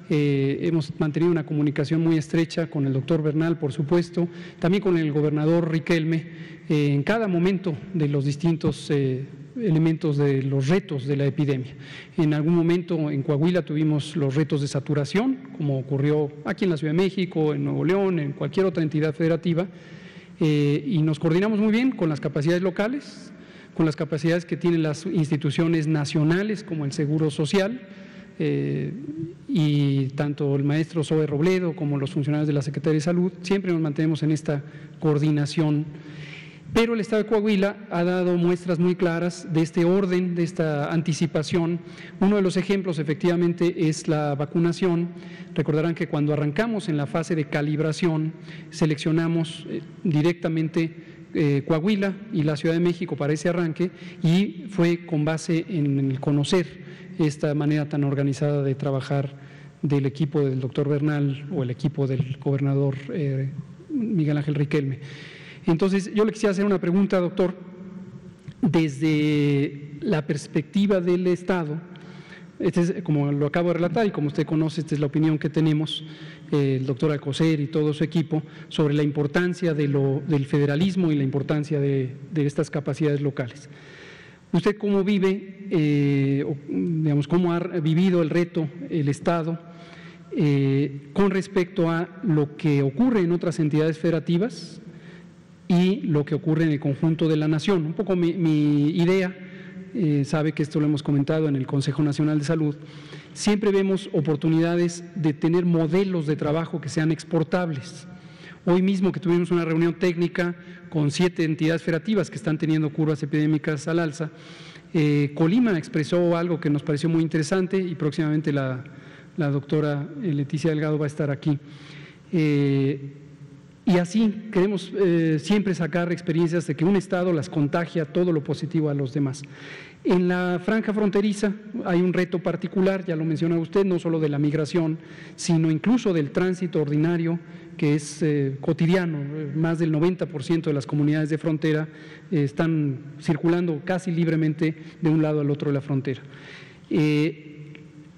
Eh, hemos mantenido una comunicación muy estrecha con el doctor Bernal, por supuesto, también con el gobernador Riquelme, eh, en cada momento de los distintos eh, elementos de los retos de la epidemia. En algún momento en Coahuila tuvimos los retos de saturación, como ocurrió aquí en la Ciudad de México, en Nuevo León, en cualquier otra entidad federativa, y nos coordinamos muy bien con las capacidades locales, con las capacidades que tienen las instituciones nacionales como el Seguro Social, y tanto el maestro Zoe Robledo como los funcionarios de la Secretaría de Salud, siempre nos mantenemos en esta coordinación pero el Estado de Coahuila ha dado muestras muy claras de este orden, de esta anticipación. Uno de los ejemplos efectivamente es la vacunación. Recordarán que cuando arrancamos en la fase de calibración, seleccionamos eh, directamente eh, Coahuila y la Ciudad de México para ese arranque y fue con base en el conocer esta manera tan organizada de trabajar del equipo del doctor Bernal o el equipo del gobernador eh, Miguel Ángel Riquelme. Entonces, yo le quisiera hacer una pregunta, doctor, desde la perspectiva del Estado, este como lo acabo de relatar y como usted conoce, esta es la opinión que tenemos, el doctor Alcocer y todo su equipo, sobre la importancia del federalismo y la importancia de, estas capacidades locales. ¿Usted cómo vive, eh, digamos, cómo ha vivido el reto el Estado eh, con respecto a lo que ocurre en otras entidades federativas, y lo que ocurre en el conjunto de la nación. Un poco mi, idea, eh, sabe que esto lo hemos comentado en el Consejo Nacional de Salud, siempre vemos oportunidades de tener modelos de trabajo que sean exportables. Hoy mismo que tuvimos una reunión técnica con siete entidades federativas que están teniendo curvas epidémicas al alza, eh, Colima expresó algo que nos pareció muy interesante y próximamente la, doctora Leticia Delgado va a estar aquí. Eh, y así queremos eh, siempre sacar experiencias de que un Estado las contagia todo lo positivo a los demás. En la franja fronteriza hay un reto particular, ya lo menciona usted, no solo de la migración, sino incluso del tránsito ordinario, que es eh, cotidiano. Más del 90% de las comunidades de frontera eh, están circulando casi libremente de un lado al otro de la frontera.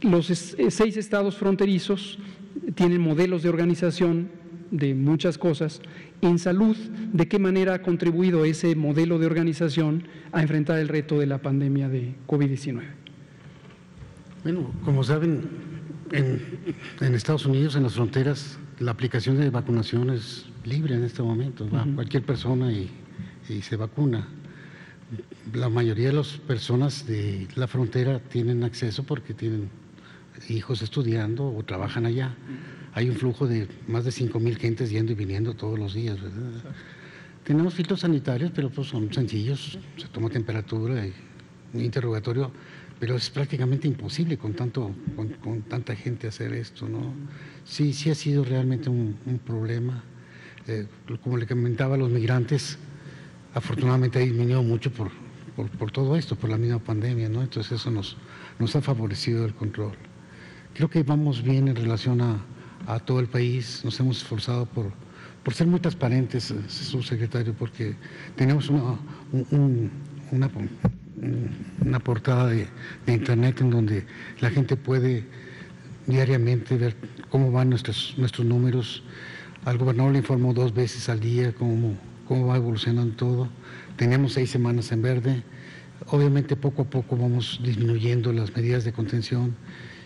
los seis estados fronterizos tienen modelos de organización de muchas cosas. En salud, ¿de qué manera ha contribuido ese modelo de organización a enfrentar el reto de la pandemia de COVID-19? Bueno, como saben, en, Estados Unidos, en las fronteras, la aplicación de vacunación es libre en este momento. Va cualquier persona y, y se vacuna. La mayoría de las personas de la frontera tienen acceso porque tienen hijos estudiando o trabajan allá hay un flujo de más de 5 mil gentes yendo y viniendo todos los días. Tenemos filtros sanitarios, pero pues son sencillos, se toma temperatura y un interrogatorio, pero es prácticamente imposible con, tanto, con, tanta gente hacer esto. ¿no? Sí, sí ha sido realmente un, problema. Eh, como le comentaba a los migrantes, afortunadamente ha disminuido mucho por, por, todo esto, por la misma pandemia, ¿no? entonces eso nos, nos ha favorecido el control. Creo que vamos bien en relación a, a todo el país. Nos hemos esforzado por, por ser muy transparentes, eh, subsecretario, porque tenemos una, una, una, portada de, Internet en donde la gente puede diariamente ver cómo van nuestros, nuestros números. Al gobernador le informó dos veces al día cómo, cómo va evolucionando todo. Tenemos seis semanas en verde. Obviamente poco a poco vamos disminuyendo las medidas de contención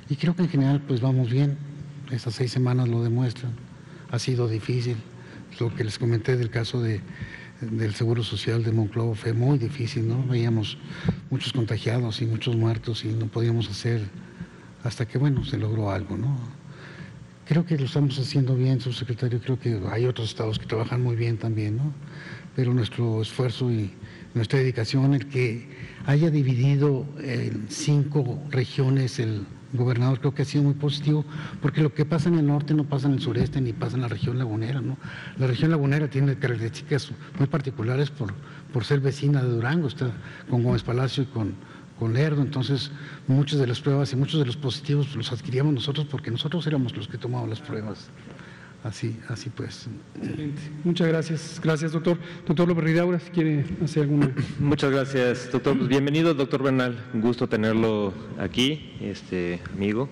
y creo que en general pues vamos bien. Estas seis semanas lo demuestran. Ha sido difícil. Lo que les comenté del caso de, del Seguro Social de Monclova fue muy difícil, ¿no? Veíamos muchos contagiados y muchos muertos y no podíamos hacer hasta que, bueno, se logró algo, ¿no? Creo que lo estamos haciendo bien, subsecretario. Creo que hay otros estados que trabajan muy bien también, ¿no? Pero nuestro esfuerzo y nuestra dedicación, el que haya dividido en cinco regiones el gobernador creo que ha sido muy positivo, porque lo que pasa en el norte no pasa en el sureste ni pasa en la región lagunera. ¿no? La región lagunera tiene características muy particulares por, por ser vecina de Durango, está con Gómez Palacio y con, con Lerdo, entonces muchas de las pruebas y muchos de los positivos los adquiríamos nosotros porque nosotros éramos los que tomábamos las pruebas. Así, así pues. Excelente. Muchas gracias. Gracias, doctor. Doctor López Ridaura, si quiere hacer alguna. Muchas gracias, doctor. Pues bienvenido, doctor Bernal. Un gusto tenerlo aquí, este amigo.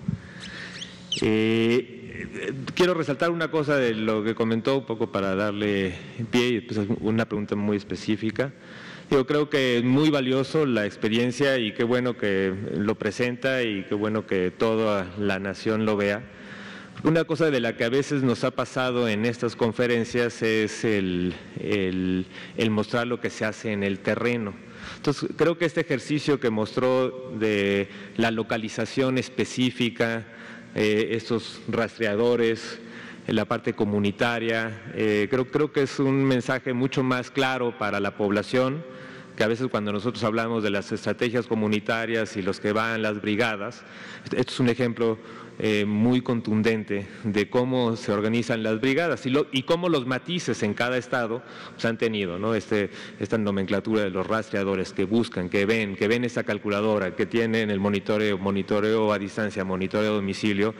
Eh, quiero resaltar una cosa de lo que comentó, un poco para darle pie y después una pregunta muy específica. Yo creo que es muy valioso la experiencia y qué bueno que lo presenta y qué bueno que toda la nación lo vea una cosa de la que a veces nos ha pasado en estas conferencias es el, mostrar lo que se hace en el terreno. Entonces, creo que este ejercicio que mostró de la localización específica, eh, estos rastreadores, la parte comunitaria, eh, creo, creo que es un mensaje mucho más claro para la población que a veces cuando nosotros hablamos de las estrategias comunitarias y los que van las brigadas, esto es un ejemplo eh, muy contundente de cómo se organizan las brigadas y, y cómo los matices en cada estado se han tenido, ¿no? Este, esta nomenclatura de los rastreadores que buscan, que ven, que ven esa calculadora, que tienen el monitoreo, monitoreo a distancia, monitoreo a domicilio,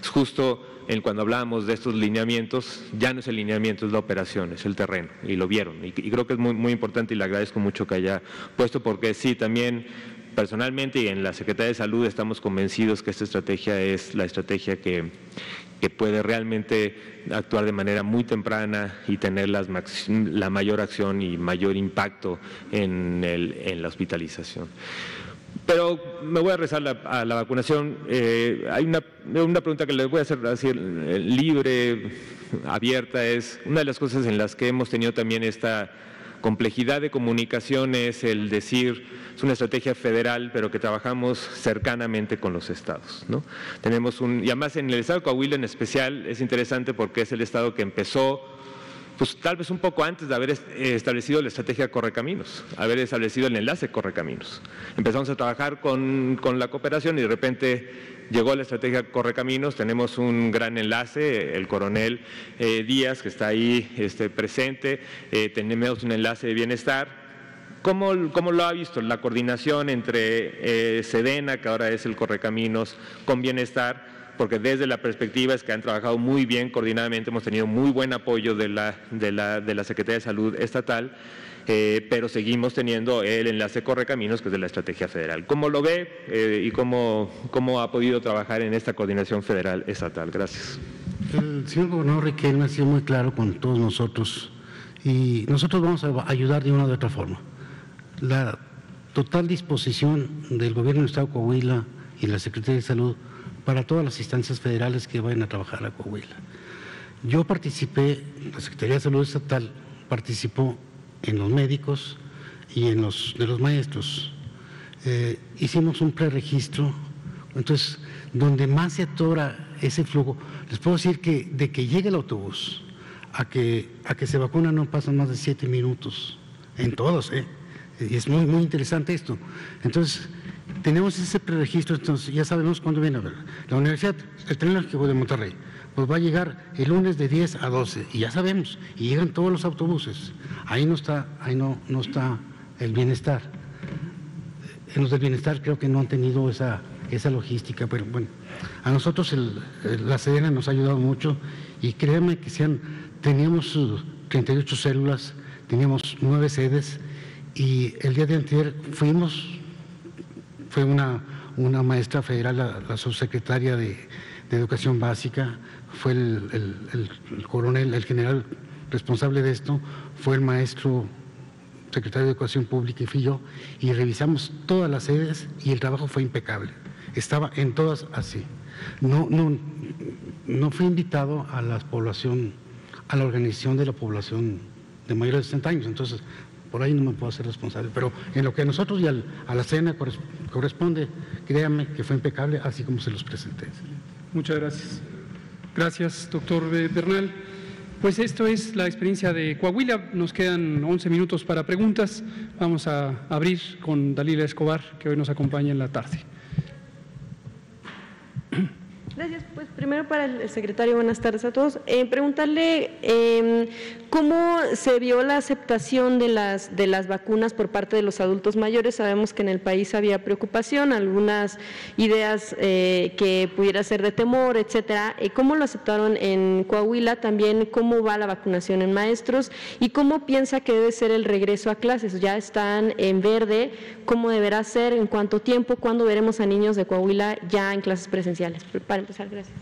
es justo en cuando hablábamos de estos lineamientos, ya no es el lineamiento, es la operación, es el terreno, y lo vieron. Y, y creo que es muy, muy importante y le agradezco mucho que haya puesto, porque sí, también personalmente y en la Secretaría de Salud estamos convencidos que esta estrategia es la estrategia que, puede realmente actuar de manera muy temprana y tener las, la mayor acción y mayor impacto en, el, la hospitalización. Pero me voy a rezar a la vacunación. Eh, hay una, una, pregunta que les voy a hacer así, eh, libre, abierta, es una de las cosas en las que hemos tenido también esta complejidad de comunicación es el decir, es una estrategia federal, pero que trabajamos cercanamente con los estados. ¿no? Tenemos un, y además en el estado de Coahuila en especial es interesante porque es el estado que empezó pues tal vez un poco antes de haber establecido la estrategia Correcaminos, haber establecido el enlace Correcaminos. Empezamos a trabajar con, con la cooperación y de repente llegó la estrategia Correcaminos, tenemos un gran enlace, el coronel eh, Díaz que está ahí este, presente, eh, tenemos un enlace de bienestar. ¿Cómo, ¿Cómo, lo ha visto la coordinación entre eh, Sedena, que ahora es el Correcaminos, con Bienestar? porque desde la perspectiva es que han trabajado muy bien coordinadamente, hemos tenido muy buen apoyo de la, de la, de la Secretaría de Salud Estatal, eh, pero seguimos teniendo el enlace Correcaminos, que es de la estrategia federal. ¿Cómo lo ve eh, y cómo, cómo ha podido trabajar en esta coordinación federal estatal? Gracias. El señor gobernador Riquelme ha sido muy claro con todos nosotros y nosotros vamos a ayudar de una u otra forma. La total disposición del gobierno del Estado de Coahuila y la Secretaría de Salud para todas las instancias federales que vayan a trabajar a Coahuila. Yo participé, la Secretaría de Salud Estatal participó en los médicos y en los de los maestros. Eh, hicimos un preregistro, entonces, donde más se atora ese flujo, les puedo decir que de que llegue el autobús a que, a que se vacuna no pasan más de siete minutos, en todos, ¿eh? Y es muy, muy interesante esto. Entonces, tenemos ese preregistro, entonces ya sabemos cuándo viene a ver. La Universidad, el Tecnológico de Monterrey, pues va a llegar el lunes de 10 a 12, y ya sabemos, y llegan todos los autobuses. Ahí no está, ahí no, no está el bienestar. En los del bienestar creo que no han tenido esa, esa logística, pero bueno, a nosotros la Sedena nos ha ayudado mucho y créanme que teníamos 38 células, teníamos nueve sedes y el día de anterior fuimos fue una, una maestra federal, la, subsecretaria de, Educación Básica, fue el, coronel, el general responsable de esto, fue el maestro secretario de Educación Pública y fui yo, y revisamos todas las sedes y el trabajo fue impecable. Estaba en todas así. No, no, no fui invitado a la población, a la organización de la población de mayores de 60 años, entonces por ahí no me puedo hacer responsable, pero en lo que a nosotros y a la cena corresponde, créanme que fue impecable, así como se los presenté. Muchas gracias. Gracias, doctor Bernal. Pues esto es la experiencia de Coahuila. Nos quedan 11 minutos para preguntas. Vamos a abrir con Dalila Escobar, que hoy nos acompaña en la tarde. Gracias. Pues primero para el secretario, buenas tardes a todos. Eh, preguntarle em, cómo se vio la aceptación de las, de las vacunas por parte de los adultos mayores. Sabemos que en el país había preocupación, algunas ideas eh, que pudiera ser de temor, etcétera. Eh, ¿Cómo lo aceptaron en Coahuila? También cómo va la vacunación en maestros y cómo piensa que debe ser el regreso a clases. Ya están en verde, ¿cómo deberá ser? ¿En cuánto tiempo? ¿Cuándo veremos a niños de Coahuila ya en clases presenciales? empezar, gracias.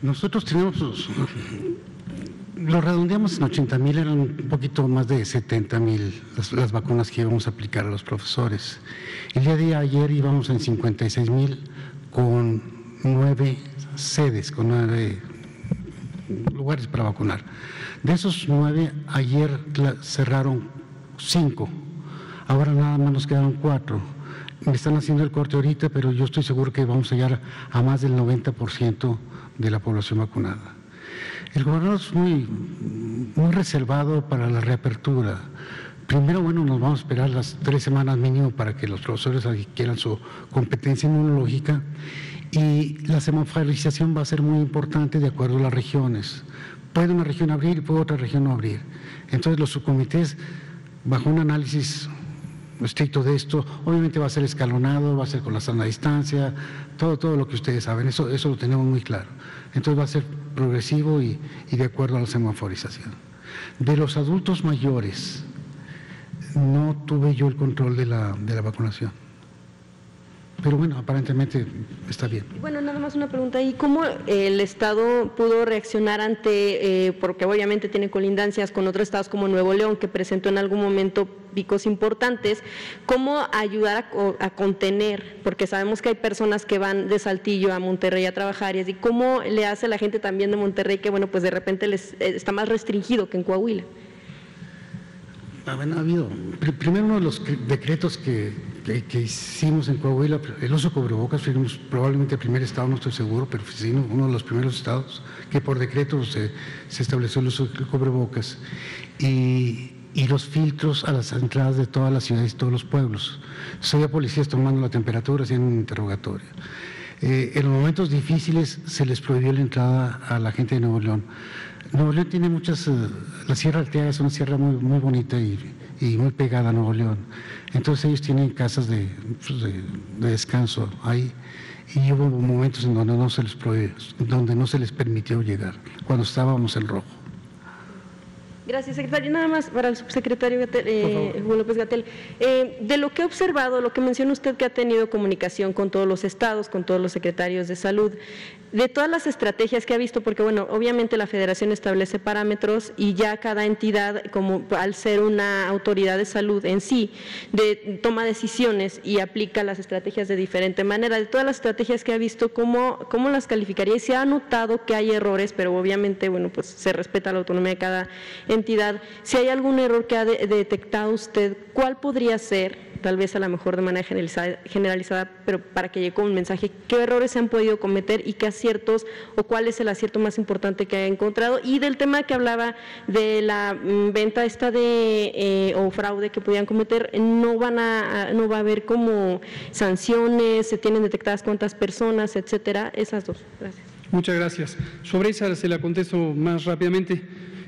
Nosotros tenemos, lo redondeamos en 80 mil, eran un poquito más de 70 mil las, vacunas que íbamos a aplicar a los profesores. El día de ayer íbamos en 56 mil con nueve sedes, con nueve lugares para vacunar. De esos nueve, ayer cerraron cinco, ahora nada más nos quedaron cuatro me están haciendo el corte ahorita, pero yo estoy seguro que vamos a llegar a más del 90% de la población vacunada. El gobernador es muy, muy reservado para la reapertura. Primero, bueno, nos vamos a esperar las tres semanas mínimo para que los profesores adquieran su competencia inmunológica y la semaforización va a ser muy importante de acuerdo a las regiones. Puede una región abrir y puede otra región no abrir. Entonces los subcomités, bajo un análisis estricto de esto, obviamente va a ser escalonado, va a ser con la sana distancia, todo, todo lo que ustedes saben, eso, eso lo tenemos muy claro. Entonces va a ser progresivo y, de acuerdo a la semaforización. De los adultos mayores, no tuve yo el control de la, de la vacunación. Pero bueno, aparentemente está bien. Bueno, nada más una pregunta ¿Y ¿Cómo el Estado pudo reaccionar ante, eh, porque obviamente tiene colindancias con otros estados como Nuevo León, que presentó en algún momento picos importantes, cómo ayudar a, contener, porque sabemos que hay personas que van de Saltillo a Monterrey a trabajar y así, cómo le hace la gente también de Monterrey que, bueno, pues de repente les eh, está más restringido que en Coahuila? ha habido, primero uno de los decretos que que, hicimos en Coahuila, el uso cubrebocas, fuimos probablemente el primer estado, no estoy seguro, pero sí, uno de los primeros estados que por decreto se, estableció el uso de cubrebocas. Y, y, los filtros a las entradas de todas las ciudades y todos los pueblos. Había policías tomando la temperatura, haciendo un interrogatorio. Eh, en los momentos difíciles se les prohibió la entrada a la gente de Nuevo León. Nuevo León tiene muchas, eh, la Sierra Altea es una sierra muy, muy bonita y, y, muy pegada a Nuevo León. Entonces ellos tienen casas de, pues, de, descanso ahí y hubo momentos en donde no se les prohibió, donde no se les permitió llegar, cuando estábamos en rojo. Gracias, secretario. Nada más para el subsecretario eh, López Gatel. Eh, de lo que he observado, lo que menciona usted que ha tenido comunicación con todos los estados, con todos los secretarios de salud, de todas las estrategias que ha visto, porque bueno, obviamente la federación establece parámetros y ya cada entidad, como al ser una autoridad de salud en sí, de, toma decisiones y aplica las estrategias de diferente manera. De todas las estrategias que ha visto, ¿cómo, cómo las calificaría? Y se ha notado que hay errores, pero obviamente, bueno, pues se respeta la autonomía de cada entidad. Si hay algún error que ha detectado usted, ¿cuál podría ser? Tal vez a lo mejor de manera generalizada, generalizada, pero para que llegue un mensaje, qué errores se han podido cometer y qué aciertos o cuál es el acierto más importante que ha encontrado. Y del tema que hablaba de la mm, venta esta de eh, o fraude que podían cometer, no van a, no va a haber como sanciones, se tienen detectadas cuántas personas, etcétera, esas dos. Gracias. Muchas gracias. Sobre esa se la contesto más rápidamente.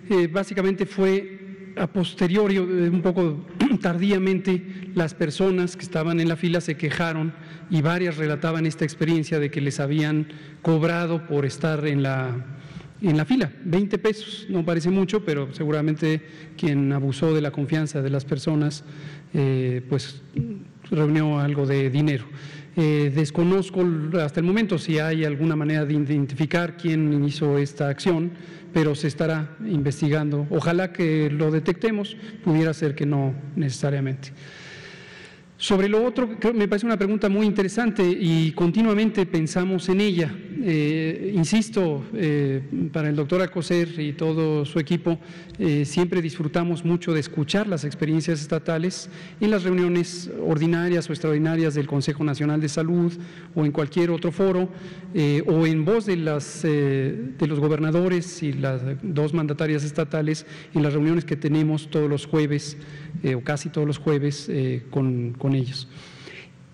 Eh, básicamente fue a posteriori, un poco *clears throat* tardíamente, las personas que estaban en la fila se quejaron y varias relataban esta experiencia de que les habían cobrado por estar en la, en la fila. 20 pesos, no parece mucho, pero seguramente quien abusó de la confianza de las personas, eh, pues reunió algo de dinero. Eh, desconozco hasta el momento si hay alguna manera de identificar quién hizo esta acción, pero se estará investigando. Ojalá que lo detectemos, pudiera ser que no necesariamente. Sobre lo otro, me parece una pregunta muy interesante y continuamente pensamos en ella. Eh, insisto, eh, para el doctor Acoser y todo su equipo, eh, siempre disfrutamos mucho de escuchar las experiencias estatales en las reuniones ordinarias o extraordinarias del Consejo Nacional de Salud o en cualquier otro foro, o en voz de, las, de los gobernadores y las dos mandatarias estatales en las reuniones que tenemos todos los jueves o casi todos los jueves con con ellos.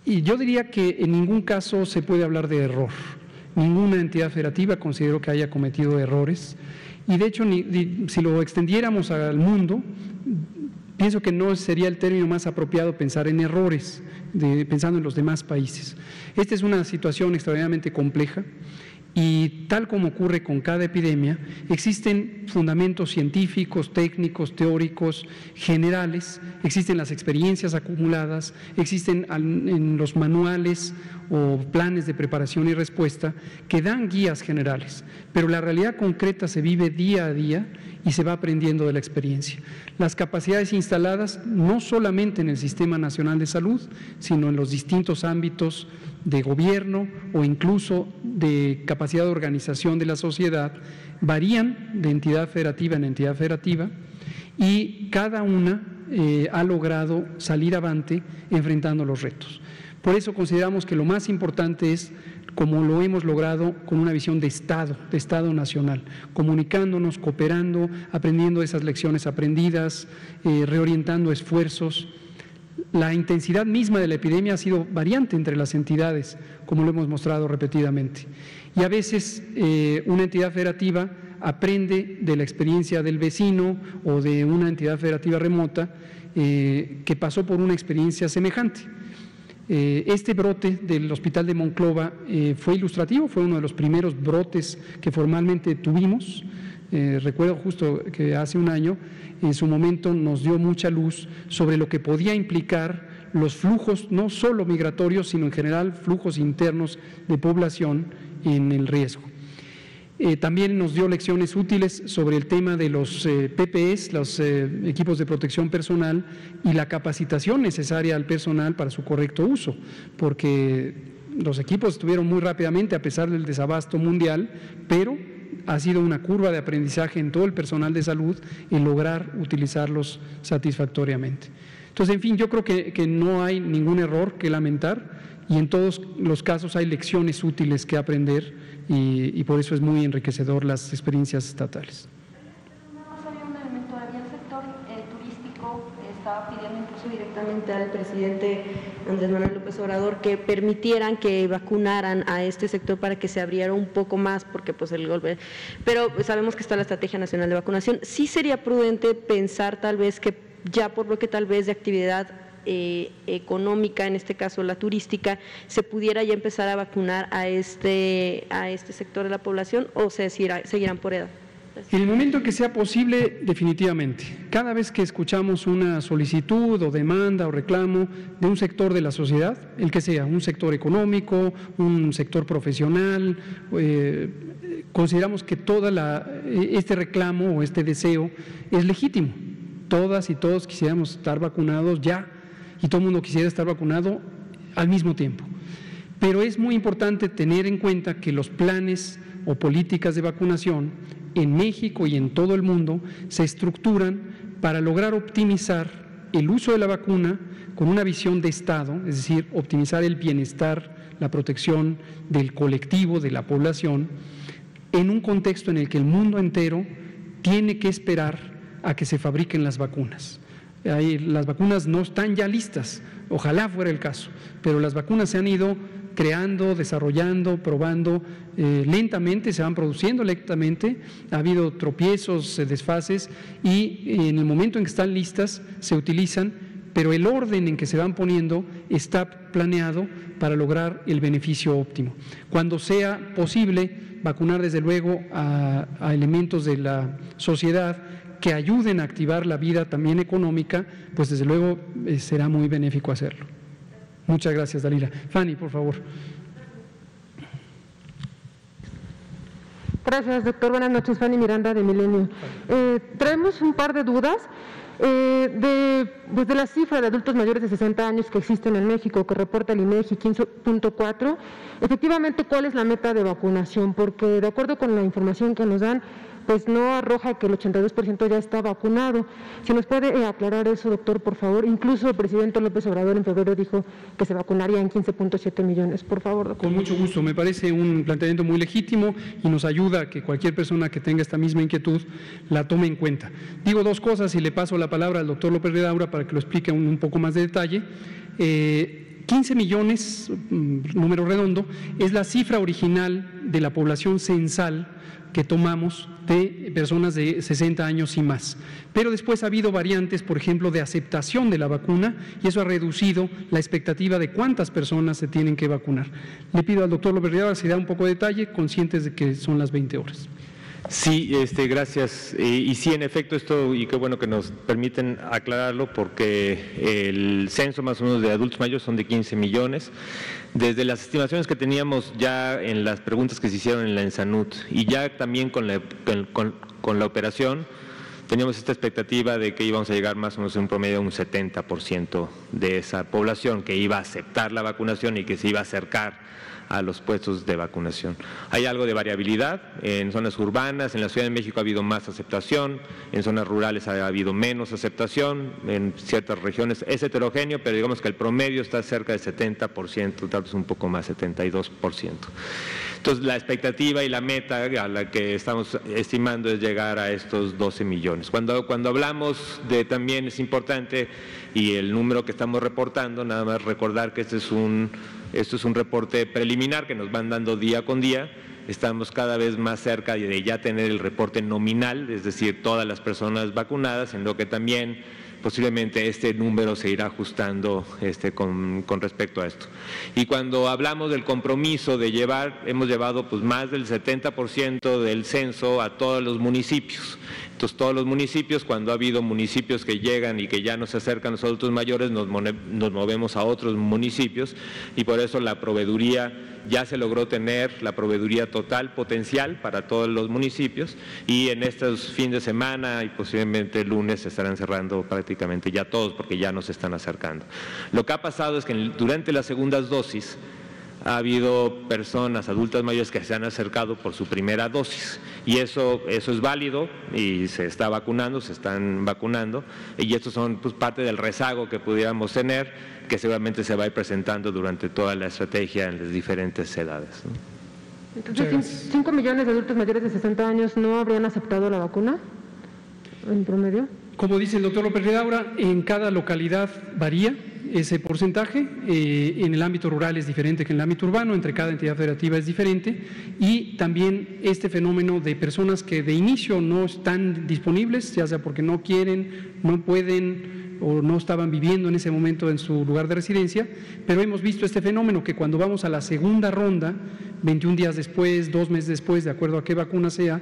Y yo diría que en ningún caso se puede hablar de error. Ninguna entidad federativa considero que haya cometido errores. Y de hecho, si lo extendiéramos al mundo, pienso que no sería el término más apropiado pensar en errores, pensando en los demás países. Esta es una situación extraordinariamente compleja y tal como ocurre con cada epidemia, existen fundamentos científicos, técnicos, teóricos, generales, existen las experiencias acumuladas, existen en los manuales o planes de preparación y respuesta que dan guías generales, pero la realidad concreta se vive día a día y se va aprendiendo de la experiencia. Las capacidades instaladas no solamente en el Sistema Nacional de Salud, sino en los distintos ámbitos de gobierno o incluso de capacidad de organización de la sociedad varían de entidad federativa en entidad federativa y cada una eh, ha logrado salir avante enfrentando los retos. Por eso consideramos que lo más importante es como lo hemos logrado con una visión de Estado, de Estado nacional, comunicándonos, cooperando, aprendiendo esas lecciones aprendidas, eh, reorientando esfuerzos la intensidad misma de la epidemia ha sido variante entre las entidades, como lo hemos mostrado repetidamente. Y a veces eh, una entidad federativa aprende de la experiencia del vecino o de una entidad federativa remota eh, que pasó por una experiencia semejante. Eh, este brote del Hospital de Monclova fue ilustrativo, fue uno de los primeros brotes que formalmente tuvimos. Recuerdo justo que hace un año en su momento nos dio mucha luz sobre lo que podía implicar los flujos, no solo migratorios, sino en general flujos internos de población en el riesgo. Eh, también nos dio lecciones útiles sobre el tema de los eh, PPS, los eh, equipos de protección personal, y la capacitación necesaria al personal para su correcto uso, porque los equipos estuvieron muy rápidamente a pesar del desabasto mundial, pero ha sido una curva de aprendizaje en todo el personal de salud en lograr utilizarlos satisfactoriamente. Entonces, en fin, yo creo que, que no hay ningún error que lamentar y en todos los casos hay lecciones útiles que aprender y, y por eso es muy enriquecedor las experiencias estatales. estaba pidiendo directamente al presidente Andrés Manuel López Obrador que permitieran que vacunaran a este sector para que se abriera un poco más, porque pues el golpe, pero sabemos que está la Estrategia Nacional de Vacunación. Sí sería prudente pensar tal vez que ya por lo que tal vez de actividad eh, económica, en este caso la turística, se pudiera ya empezar a vacunar a este, a este sector de la población o se seguirán por edad. En el momento que sea posible, definitivamente. Cada vez que escuchamos una solicitud o demanda o reclamo de un sector de la sociedad, el que sea, un sector económico, un sector profesional, eh, consideramos que todo este reclamo o este deseo es legítimo. Todas y todos quisiéramos estar vacunados ya y todo el mundo quisiera estar vacunado al mismo tiempo. Pero es muy importante tener en cuenta que los planes o políticas de vacunación en México y en todo el mundo se estructuran para lograr optimizar el uso de la vacuna con una visión de Estado, es decir, optimizar el bienestar, la protección del colectivo, de la población, en un contexto en el que el mundo entero tiene que esperar a que se fabriquen las vacunas. las vacunas no están ya listas, ojalá fuera el caso, pero las vacunas se han ido creando, desarrollando, probando eh, lentamente, se van produciendo lentamente, ha habido tropiezos, eh, desfases y en el momento en que están listas se utilizan, pero el orden en que se van poniendo está planeado para lograr el beneficio óptimo. Cuando sea posible vacunar desde luego a, elementos de la sociedad que ayuden a activar la vida también económica, pues desde luego eh, será muy benéfico hacerlo. Muchas gracias, Dalila. Fanny, por favor. Gracias, doctor. Buenas noches, Fanny Miranda de Milenio. Eh, traemos un par de dudas. Eh, de, desde la cifra de adultos mayores de 60 años que existen en México, que reporta el INEGI 15.4, efectivamente, ¿cuál es la meta de vacunación? Porque de acuerdo con la información que nos dan, pues no arroja que el 82% ya está vacunado. Si nos puede eh, aclarar eso, doctor, por favor. Incluso el presidente López Obrador en febrero dijo que se vacunarían 15.7 millones. Por favor, doctor. Con mucho gusto. Me parece un planteamiento muy legítimo y nos ayuda a que cualquier persona que tenga esta misma inquietud la tome en cuenta. Digo dos cosas y le paso la palabra al doctor López Redaura para que lo explique un, un poco más de detalle. 15 eh, millones, mm, número redondo, es la cifra original de la población censal que tomamos de personas de 60 años y más. Pero después ha habido variantes, por ejemplo, de aceptación de la vacuna y eso ha reducido la expectativa de cuántas personas se tienen que vacunar. Le pido al doctor López Rivera si da un poco de detalle, conscientes de que son las 20 horas. Sí, este, gracias. y sí, en efecto, esto, y qué bueno que nos permiten aclararlo, porque el censo más o menos de adultos mayores son de 15 millones. Desde las estimaciones que teníamos ya en las preguntas que se hicieron en la ENSANUT y ya también con la, con, la operación, teníamos esta expectativa de que íbamos a llegar más o menos en un promedio a un 70% de esa población que iba a aceptar la vacunación y que se iba a acercar a los puestos de vacunación. Hay algo de variabilidad, en zonas urbanas, en la Ciudad de México ha habido más aceptación, en zonas rurales ha habido menos aceptación, en ciertas regiones es heterogéneo, pero digamos que el promedio está cerca del 70%, tal vez un poco más, 72%. Entonces, la expectativa y la meta a la que estamos estimando es llegar a estos 12 millones. Cuando, cuando hablamos de también es importante, y el número que estamos reportando, nada más recordar que este es un esto es un reporte preliminar que nos van dando día con día. Estamos cada vez más cerca de ya tener el reporte nominal, es decir, todas las personas vacunadas, en lo que también posiblemente este número se irá ajustando este, con, respecto a esto. Y cuando hablamos del compromiso de llevar, hemos llevado pues, más del 70% del censo a todos los municipios. Entonces, todos los municipios, cuando ha habido municipios que llegan y que ya no se acercan los adultos mayores, nos, movemos a otros municipios y por eso la proveeduría ya se logró tener la proveeduría total potencial para todos los municipios y en estos fines de semana y posiblemente el lunes se estarán cerrando prácticamente ya todos porque ya nos están acercando. Lo que ha pasado es que durante las segundas dosis ha habido personas adultas mayores que se han acercado por su primera dosis. Y eso, eso es válido y se está vacunando, se están vacunando. Y estos son pues, parte del rezago que pudiéramos tener que seguramente se va a ir presentando durante toda la estrategia en las diferentes edades. Entonces, ¿5 millones de adultos mayores de 60 años no habrían aceptado la vacuna en promedio? Como dice el doctor López Redaura, en cada localidad varía ese porcentaje. Eh, en el ámbito rural es diferente que en el ámbito urbano, entre cada entidad federativa es diferente. Y también este fenómeno de personas que de inicio no están disponibles, ya sea porque no quieren, no pueden o no estaban viviendo en ese momento en su lugar de residencia, pero hemos visto este fenómeno que cuando vamos a la segunda ronda, 21 días después, dos meses después, de acuerdo a qué vacuna sea,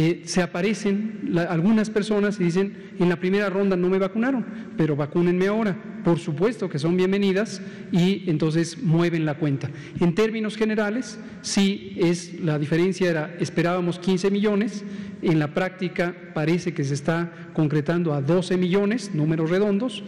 eh, se aparecen algunas personas y dicen, en la primera ronda no me vacunaron, pero vacúnenme ahora. Por supuesto que son bienvenidas y entonces mueven la cuenta. En términos generales, sí es la diferencia era, esperábamos 15 millones, en la práctica parece que se está concretando a 12 millones, números redondos,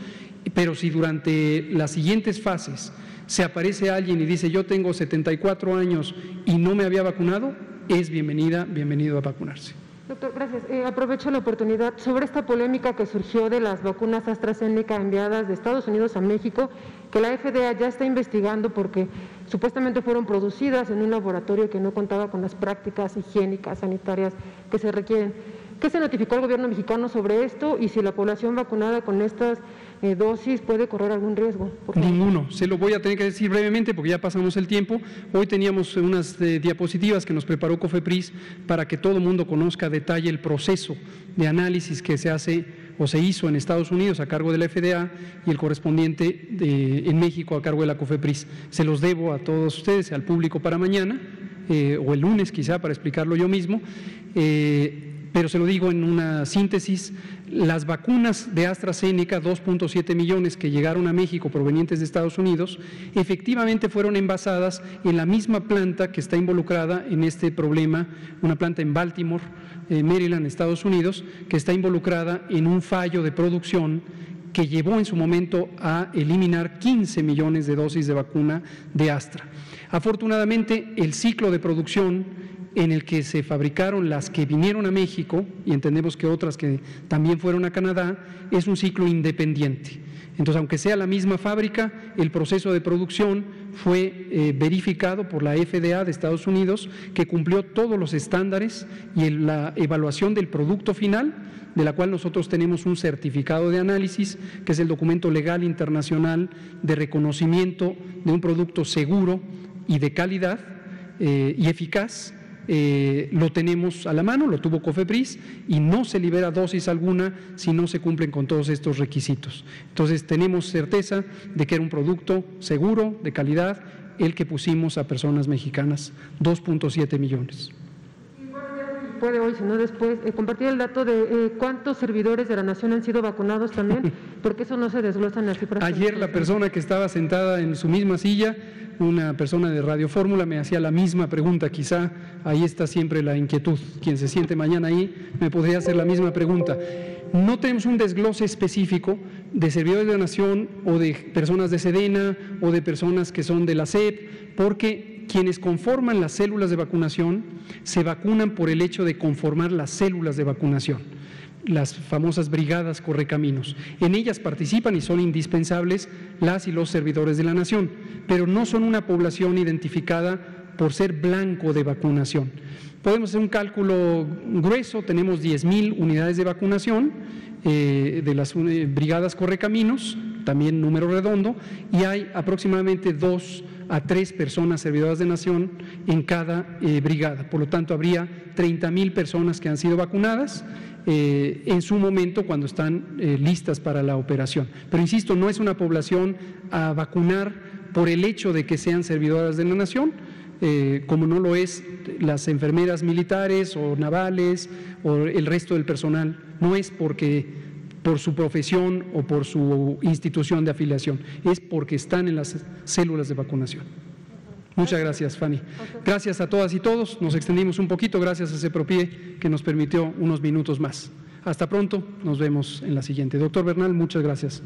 pero si durante las siguientes fases se aparece alguien y dice yo tengo 74 años y no me había vacunado, es bienvenida, bienvenido a vacunarse. Doctor, gracias. Eh, aprovecho la oportunidad sobre esta polémica que surgió de las vacunas AstraZeneca enviadas de Estados Unidos a México, que la FDA ya está investigando porque supuestamente fueron producidas en un laboratorio que no contaba con las prácticas higiénicas, sanitarias que se requieren. ¿Qué se notificó al gobierno mexicano sobre esto y si la población vacunada con estas eh, dosis puede correr algún riesgo? Ninguno. Se lo voy a tener que decir brevemente porque ya pasamos el tiempo. Hoy teníamos unas eh, diapositivas que nos preparó COFEPRIS para que todo el mundo conozca a detalle el proceso de análisis que se hace o se hizo en Estados Unidos a cargo de la FDA y el correspondiente en México a cargo de la COFEPRIS. Se los debo a todos ustedes, al público para mañana eh, o el lunes quizá para explicarlo yo mismo pero se lo digo en una síntesis, las vacunas de AstraZeneca, 2.7 millones que llegaron a México provenientes de Estados Unidos, efectivamente fueron envasadas en la misma planta que está involucrada en este problema, una planta en Baltimore, eh, Maryland, Estados Unidos, que está involucrada en un fallo de producción que llevó en su momento a eliminar 15 millones de dosis de vacuna de Astra. Afortunadamente, el ciclo de producción en el que se fabricaron las que vinieron a México, y entendemos que otras que también fueron a Canadá, es un ciclo independiente. Entonces, aunque sea la misma fábrica, el proceso de producción fue eh, verificado por la FDA de Estados Unidos, que cumplió todos los estándares y la evaluación del producto final, de la cual nosotros tenemos un certificado de análisis, que es el documento legal internacional de reconocimiento de un producto seguro y de calidad eh, y eficaz eh, lo tenemos a la mano, lo tuvo COFEPRIS y no se libera dosis alguna si no se cumplen con todos estos requisitos. Entonces tenemos certeza de que era un producto seguro, de calidad, el que pusimos a personas mexicanas, 2.7 millones puede hoy, sino después, eh, compartir el dato de eh, cuántos servidores de la Nación han sido vacunados también, *laughs* porque eso no se desglosa en las cifras. Ayer la persona que estaba sentada en su misma silla una persona de Radio Fórmula me hacía la misma pregunta, quizá ahí está siempre la inquietud. Quien se siente mañana ahí me podría hacer la misma pregunta. No tenemos un desglose específico de servidores de la nación o de personas de Sedena o de personas que son de la SEP, porque quienes conforman las células de vacunación se vacunan por el hecho de conformar las células de vacunación las famosas brigadas correcaminos. En ellas participan y son indispensables las y los servidores de la nación, pero no son una población identificada por ser blanco de vacunación. Podemos hacer un cálculo grueso, tenemos 10.000 unidades de vacunación eh, de las eh, brigadas correcaminos, también número redondo, y hay aproximadamente dos a tres personas servidoras de nación en cada eh, brigada. Por lo tanto, habría 30.000 personas que han sido vacunadas eh, en su momento cuando están eh, listas para la operación. Pero insisto, no es una población a vacunar por el hecho de que sean servidoras de la nación, eh, como no lo es las enfermeras militares o navales o el resto del personal. No es porque por su profesión o por su institución de afiliación, es porque están en las células de vacunación. Muchas gracias, Fanny. Gracias a todas y todos. Nos extendimos un poquito gracias a ese propie que nos permitió unos minutos más. Hasta pronto. Nos vemos en la siguiente. Doctor Bernal, muchas gracias.